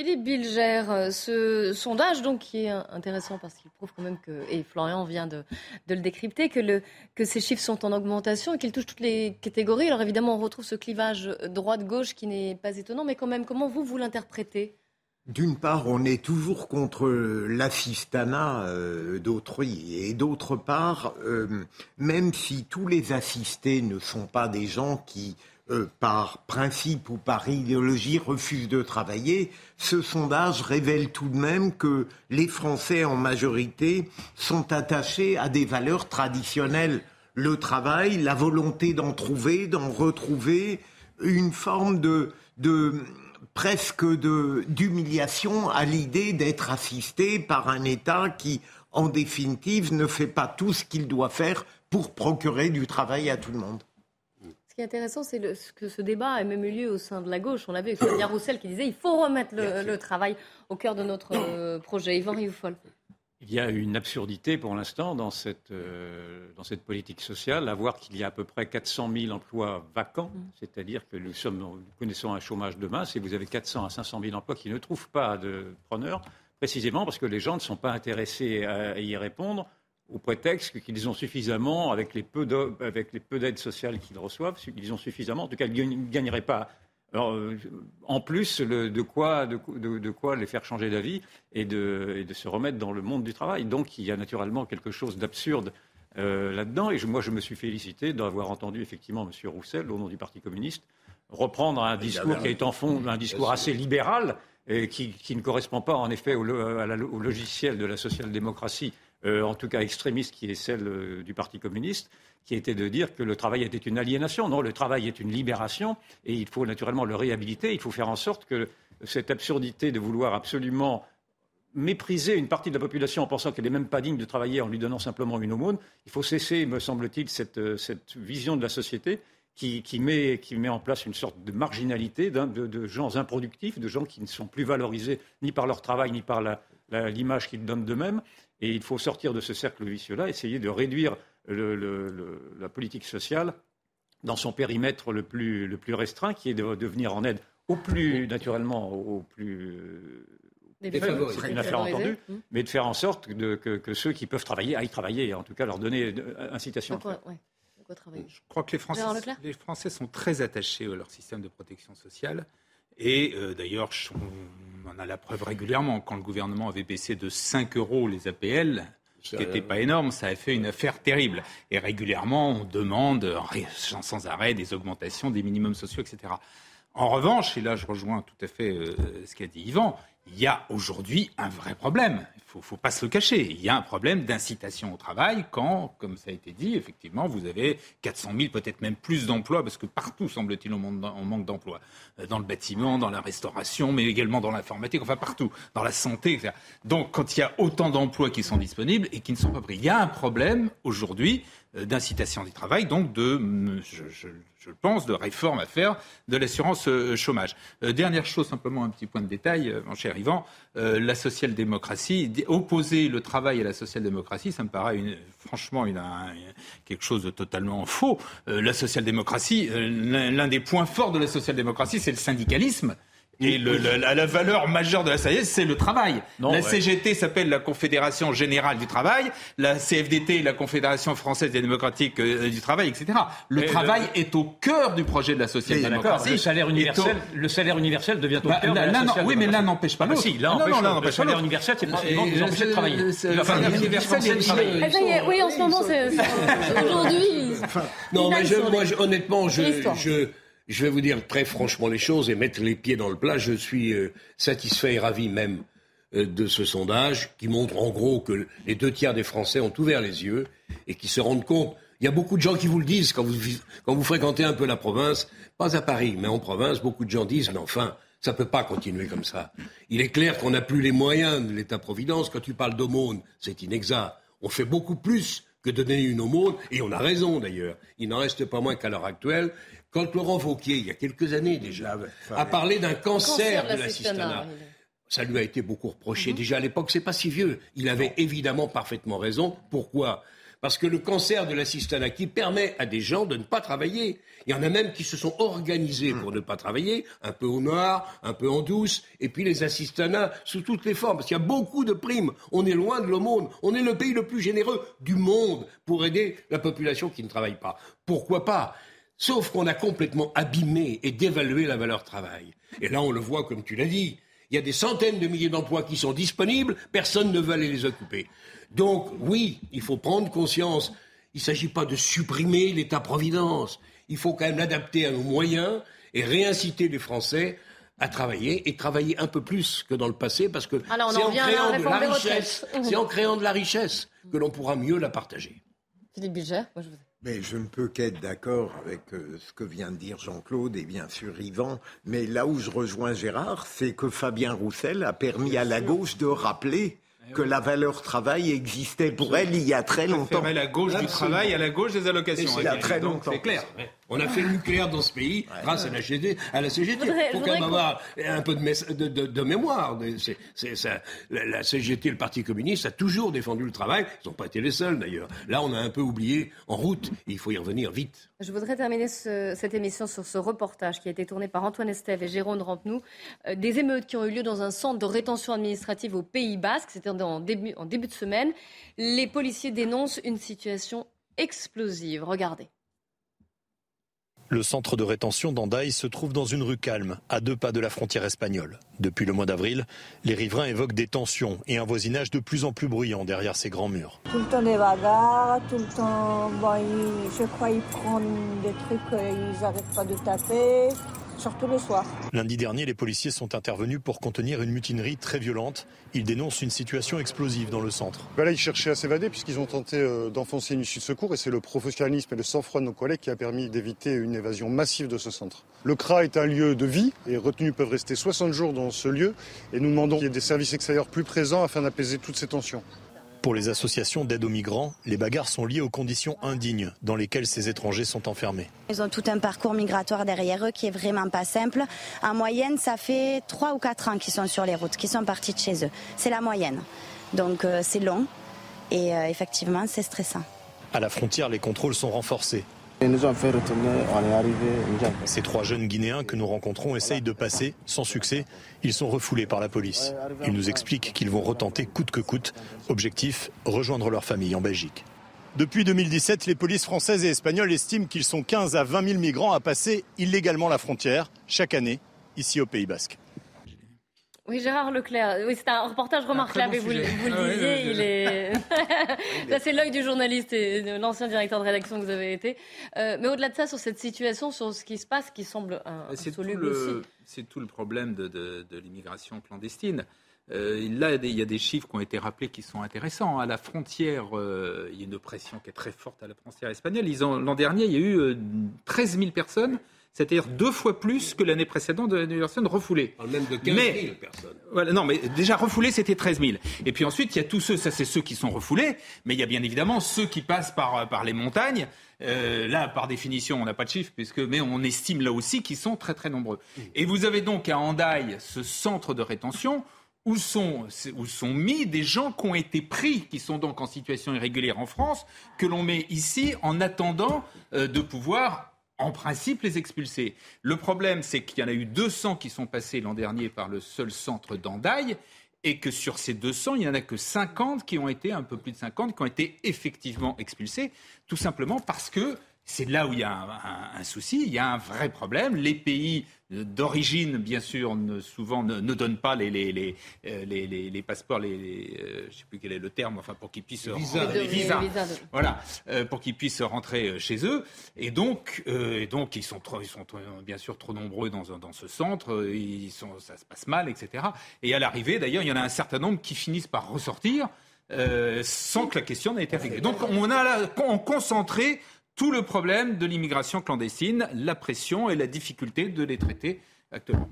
Philippe Bilger, euh, ce sondage donc qui est intéressant parce qu'il prouve quand même que, et Florian vient de, le décrypter, que, que ces chiffres sont en augmentation et qu'ils touchent toutes les catégories. Alors évidemment, on retrouve ce clivage droite-gauche qui n'est pas étonnant, mais quand même, comment vous, vous l'interprétez? D'une part, on est toujours contre l'assistanat euh, d'autrui. Et d'autre part, euh, même si tous les assistés ne sont pas des gens qui euh, par principe ou par idéologie, refusent de travailler, ce sondage révèle tout de même que les Français en majorité sont attachés à des valeurs traditionnelles. Le travail, la volonté d'en trouver, d'en retrouver, une forme de, de presque d'humiliation à l'idée d'être assisté par un État qui, en définitive, ne fait pas tout ce qu'il doit faire pour procurer du travail à tout le monde qui est intéressant, c'est que ce débat a même eu lieu au sein de la gauche. On avait Fabien Roussel qui disait il faut remettre le, travail au cœur de notre euh, projet. Yvan Rioufol. Il y a une absurdité pour l'instant dans cette, euh, dans cette politique sociale, à voir qu'il y a à peu près 400 000 emplois vacants, mm. c'est-à-dire que nous, sommes, nous connaissons un chômage de masse et vous avez 400 à 500 000 emplois qui ne trouvent pas de preneurs, précisément parce que les gens ne sont pas intéressés à y répondre au prétexte qu'ils ont suffisamment, avec les peu d'aides sociales qu'ils reçoivent, ils ont suffisamment, en tout cas, ils ne gagneraient pas euh, en plus de, quoi, de, quoi les faire changer d'avis et de, se remettre dans le monde du travail. Donc il y a naturellement quelque chose d'absurde euh, là-dedans. Et moi, je me suis félicité d'avoir entendu effectivement M. Roussel, au nom du Parti communiste, reprendre un discours qui est en fond un discours assez libéral et qui, ne correspond pas en effet au logiciel de la social-démocratie euh, en tout cas extrémiste, qui est celle euh, du Parti communiste, qui était de dire que le travail était une aliénation. Non, le travail est une libération et il faut naturellement le réhabiliter. Il faut faire en sorte que cette absurdité de vouloir absolument mépriser une partie de la population en pensant qu'elle n'est même pas digne de travailler en lui donnant simplement une aumône, il faut cesser, me semble-t-il, cette, euh, vision de la société qui, met, en place une sorte de marginalité de, de, gens improductifs, de gens qui ne sont plus valorisés ni par leur travail ni par l'image qu'ils donnent d'eux-mêmes. Et il faut sortir de ce cercle vicieux-là, essayer de réduire la politique sociale dans son périmètre le plus, le plus restreint, qui est de, de venir en aide au plus, naturellement, au plus c'est une affaire entendue, mmh. mais de faire en sorte que, ceux qui peuvent travailler aillent travailler, en tout cas leur donner incitation. Je crois que les Français, les Français sont très attachés à leur système de protection sociale. Et euh, d'ailleurs, on en a la preuve régulièrement. Quand le gouvernement avait baissé de 5 euros les APL, ce qui n'était pas énorme, ça a fait une affaire terrible. Et régulièrement, on demande sans arrêt des augmentations des minimums sociaux, etc. En revanche, et là je rejoins tout à fait euh, ce qu'a dit Yvan, il y a aujourd'hui un vrai problème. Il ne faut, pas se le cacher. Il y a un problème d'incitation au travail quand, comme ça a été dit, effectivement, vous avez 400 000, peut-être même plus d'emplois, parce que partout, semble-t-il, on manque d'emplois. Euh, dans le bâtiment, dans la restauration, mais également dans l'informatique, enfin partout, dans la santé. Etc. Donc, quand il y a autant d'emplois qui sont disponibles et qui ne sont pas pris, il y a un problème aujourd'hui d'incitation du travail, donc de, je, je pense, de réforme à faire de l'assurance euh, chômage. Euh, dernière chose, simplement un petit point de détail, euh, mon cher Yvan, la social-démocratie, opposer le travail à la social-démocratie, ça me paraît une, franchement une, quelque chose de totalement faux. la social-démocratie, l'un des points forts de la social-démocratie, c'est le syndicalisme. Et le, la, valeur majeure de la SAIS, c'est le travail. la CGT s'appelle la Confédération Générale du Travail, la CFDT, la Confédération Française et Démocratique euh, du Travail, etc. Le travail est au cœur du projet de la social-démocratie. Le salaire universel, le salaire universel devient au bah, cœur de la social Oui, mais l'un n'empêche pas ah, l'autre. si, là, non, non, non, le salaire universel, c'est principalement vous empêcher de travailler. Le salaire universel, c'est Oui, en ce moment, c'est aujourd'hui. Non, mais moi, honnêtement, je je vais vous dire très franchement les choses et mettre les pieds dans le plat. Je suis euh, satisfait et ravi même euh, de ce sondage qui montre en gros que les deux tiers des Français ont ouvert les yeux et qui se rendent compte. Il y a beaucoup de gens qui vous le disent quand vous, quand vous fréquentez un peu la province, pas à Paris, mais en province, beaucoup de gens disent, mais enfin, ça ne peut pas continuer comme ça. Il est clair qu'on n'a plus les moyens de l'État-providence. Quand tu parles d'aumône, c'est inexact. On fait beaucoup plus que donner une aumône, et on a raison d'ailleurs. Il n'en reste pas moins qu'à l'heure actuelle, quand Laurent Vauquier, il y a quelques années déjà, a parlé d'un cancer, de l'assistanat, ça lui a été beaucoup reproché. Mhm. Déjà à l'époque, c'est pas si vieux. Il avait évidemment parfaitement raison. Pourquoi? Parce que le cancer de l'assistanat qui permet à des gens de ne pas travailler. Il y en a même qui se sont organisés pour ne pas travailler, un peu au noir, un peu en douce, et puis les assistanats sous toutes les formes. Parce qu'il y a beaucoup de primes. On est loin de l'aumône. On est le pays le plus généreux du monde pour aider la population qui ne travaille pas. Pourquoi pas? Sauf qu'on a complètement abîmé et dévalué la valeur travail. Et là, on le voit, comme tu l'as dit. Il y a des centaines de milliers d'emplois qui sont disponibles, personne ne veut aller les occuper. Donc, oui, il faut prendre conscience. Il ne s'agit pas de supprimer l'État-providence. Il faut quand même l'adapter à nos moyens et réinciter les Français à travailler et travailler un peu plus que dans le passé parce que c'est en créant de la richesse, c'est en créant de la richesse que l'on pourra mieux la partager. Philippe Bilger, moi je vous mais je ne peux qu'être d'accord avec euh, ce que vient de dire Jean-Claude et bien sûr Yvan. Mais là où je rejoins Gérard, c'est que Fabien Roussel a permis à la gauche de rappeler eh que la valeur travail existait pour elle il y a très longtemps. la gauche du travail à la gauche des allocations. Il y a très longtemps. C'est clair. On a fait le nucléaire dans ce pays grâce à la, CGT, à la CGT. Il faut quand même avoir un peu de, de, mémoire. la, CGT, le Parti communiste, a toujours défendu le travail. Ils n'ont pas été les seuls d'ailleurs. Là, on a un peu oublié en route. il faut y revenir vite. Je voudrais terminer cette émission sur ce reportage qui a été tourné par Antoine Estève et Jérôme Rampenou. Euh, des émeutes qui ont eu lieu dans un centre de rétention administrative au Pays Basque. C'était en début, en début de semaine. Les policiers dénoncent une situation explosive. Regardez. Le centre de rétention d'Andaï se trouve dans une rue calme, à deux pas de la frontière espagnole. Depuis le mois d'avril, les riverains évoquent des tensions et un voisinage de plus en plus bruyant derrière ces grands murs. Tout le temps des bagarres, tout le temps, je crois qu'ils prennent des trucs, ils n'arrêtent pas de taper surtout le soir. Lundi dernier, les policiers sont intervenus pour contenir une mutinerie très violente. Ils dénoncent une situation explosive dans le centre. Bah là, ils cherchaient à s'évader puisqu'ils ont tenté euh, d'enfoncer une issue de secours et c'est le professionnalisme et le sang-froid de nos collègues qui a permis d'éviter une évasion massive de ce centre. Le CRA est un lieu de vie et retenus peuvent rester 60 jours dans ce lieu et nous demandons qu'il y ait des services extérieurs plus présents afin d'apaiser toutes ces tensions. Pour les associations d'aide aux migrants, les bagarres sont liées aux conditions indignes dans lesquelles ces étrangers sont enfermés. Ils ont tout un parcours migratoire derrière eux qui est vraiment pas simple. En moyenne, ça fait 3 ou 4 ans qu'ils sont sur les routes, qu'ils sont partis de chez eux. C'est la moyenne. Donc euh, c'est long et euh, effectivement, c'est stressant. À la frontière, les contrôles sont renforcés. Ces trois jeunes Guinéens que nous rencontrons essayent de passer, sans succès. Ils sont refoulés par la police. Ils nous expliquent qu'ils vont retenter coûte que coûte. Objectif, rejoindre leur famille en Belgique. Depuis 2017, les polices françaises et espagnoles estiment qu'ils sont 15 à 20 000 migrants à passer illégalement la frontière chaque année, ici au Pays Basque. Oui, Gérard Leclerc. Oui, c'est un reportage remarquable et vous, le ah disiez, il est. ça, c'est l'œil du journaliste et de l'ancien directeur de rédaction que vous avez été. Euh, mais au-delà de ça, sur cette situation, sur ce qui se passe, qui semble insoluble aussi. C'est tout le problème de, de, l'immigration clandestine. Euh, là, il y a des chiffres qui ont été rappelés qui sont intéressants. À la frontière, euh, il y a une pression qui est très forte à la frontière espagnole. L'an dernier, il y a eu 13 000 personnes c'est-à-dire deux fois plus que l'année précédente de la personnes refoulées. Même de 15 000 personnes. Voilà, non, mais déjà refoulés, c'était 13 000. Et puis ensuite, il y a tous ceux, ça c'est ceux qui sont refoulés, mais il y a bien évidemment ceux qui passent par, par les montagnes. Euh, là, par définition, on n'a pas de chiffres, puisque, mais on estime là aussi qu'ils sont très très nombreux. Et vous avez donc à Andaille ce centre de rétention où sont, où sont mis des gens qui ont été pris, qui sont donc en situation irrégulière en France, que l'on met ici en attendant euh, de pouvoir en principe les expulser. Le problème, c'est qu'il y en a eu 200 qui sont passés l'an dernier par le seul centre d'Andaille et que sur ces 200, il n'y en a que 50 qui ont été, un peu plus de 50, qui ont été effectivement expulsés, tout simplement parce que c'est là où il y a un, souci, il y a un vrai problème. Les pays d'origine, bien sûr, ne, souvent ne, donnent pas les, les, les, euh, les passeports, les, euh, je ne sais plus quel est le terme, enfin pour qu'ils puissent rentrer, visas, voilà, euh, pour qu'ils puissent rentrer chez eux. Et donc, et donc ils sont, trop, ils sont bien sûr trop nombreux dans, dans ce centre, ils sont, ça se passe mal, etc. Et à l'arrivée, d'ailleurs, il y en a un certain nombre qui finissent par ressortir. sans que la question n'ait été réglée. Donc on a là, on concentré tout le problème de l'immigration clandestine, la pression et la difficulté de les traiter actuellement.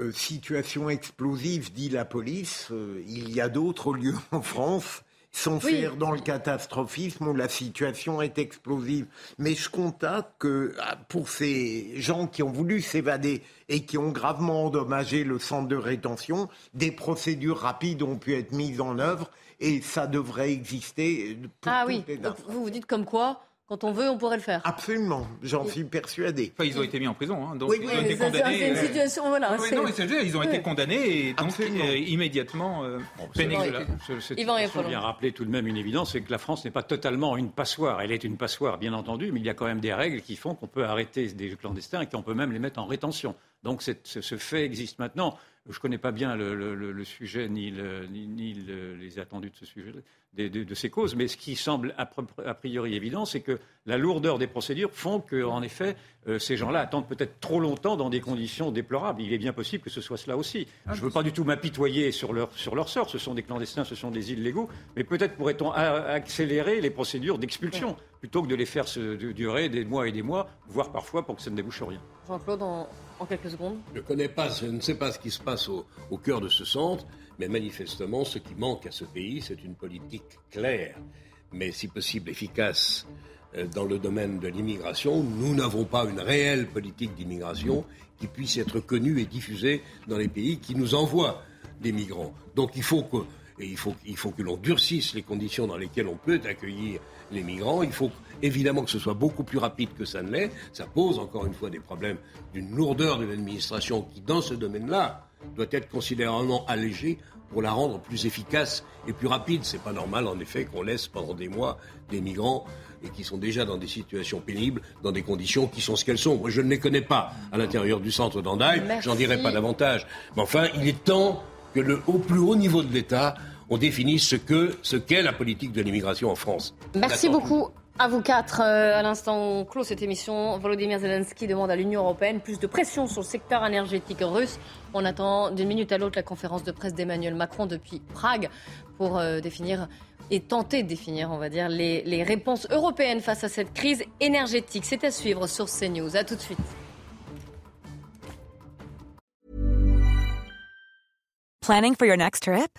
Euh, situation explosive, dit la police. Euh, il y a d'autres lieux en France sans faire dans le catastrophisme où la situation est explosive. Mais je constate que ah, pour ces gens qui ont voulu s'évader et qui ont gravement endommagé le centre de rétention, des procédures rapides ont pu être mises en œuvre et ça devrait exister. Pour ah oui, vous vous dites comme quoi quand on veut, on pourrait le faire. Absolument, j'en suis persuadé. Enfin, ils ont été mis en prison, hein, donc oui, ils ont été condamnés. C'est une situation, voilà. Oui, non, ils ont été condamnés et donc euh, immédiatement euh, Il faut bien rappeler tout de même une évidence, c'est que la France n'est pas totalement une passoire. Elle est une passoire, bien entendu, mais il y a quand même des règles qui font qu'on peut arrêter des clandestins et qu'on peut même les mettre en rétention. Donc ce fait existe maintenant. Je ne connais pas bien le, sujet ni, les attendus de ce sujet, de, ces causes, mais ce qui semble a, priori évident, c'est que la lourdeur des procédures font qu'en effet, euh, ces gens-là attendent peut-être trop longtemps dans des conditions déplorables. Il est bien possible que ce soit cela aussi. Je ne veux pas du tout m'apitoyer sur leur, sur leur sort. Ce sont des clandestins, ce sont des illégaux, mais peut-être pourrait-on accélérer les procédures d'expulsion plutôt que de les faire se, durer des mois et des mois, voire parfois pour que ça ne débouche rien. Jean-Claude, en, quelques secondes. Je, connais pas, je ne sais pas ce qui se passe au, cœur de ce centre, mais manifestement, ce qui manque à ce pays, c'est une politique claire, mais si possible efficace euh, dans le domaine de l'immigration. Nous n'avons pas une réelle politique d'immigration qui puisse être connue et diffusée dans les pays qui nous envoient des migrants. Donc il faut que, il faut, il faut que l'on durcisse les conditions dans lesquelles on peut accueillir les migrants. Il faut évidemment que ce soit beaucoup plus rapide que ça ne l'est. Ça pose encore une fois des problèmes d'une lourdeur de l'administration qui, dans ce domaine-là, doit être considérablement allégée pour la rendre plus efficace et plus rapide. C'est pas normal, en effet, qu'on laisse pendant des mois des migrants et qui sont déjà dans des situations pénibles, dans des conditions qui sont ce qu'elles sont. Moi, je ne les connais pas à l'intérieur du centre d'Andaï, j'en dirai pas davantage. Mais enfin, il est temps que le, au plus haut niveau de l'État, on définisse ce que ce qu'est la politique de l'immigration en France. Merci beaucoup. À vous quatre, euh, à l'instant, on clôt cette émission. Volodymyr Zelensky demande à l'Union européenne plus de pression sur le secteur énergétique russe. On attend d'une minute à l'autre la conférence de presse d'Emmanuel Macron depuis Prague pour euh, définir et tenter de définir, on va dire, les, les réponses européennes face à cette crise énergétique. C'est à suivre sur CNews. À tout de suite. Planning for your next trip?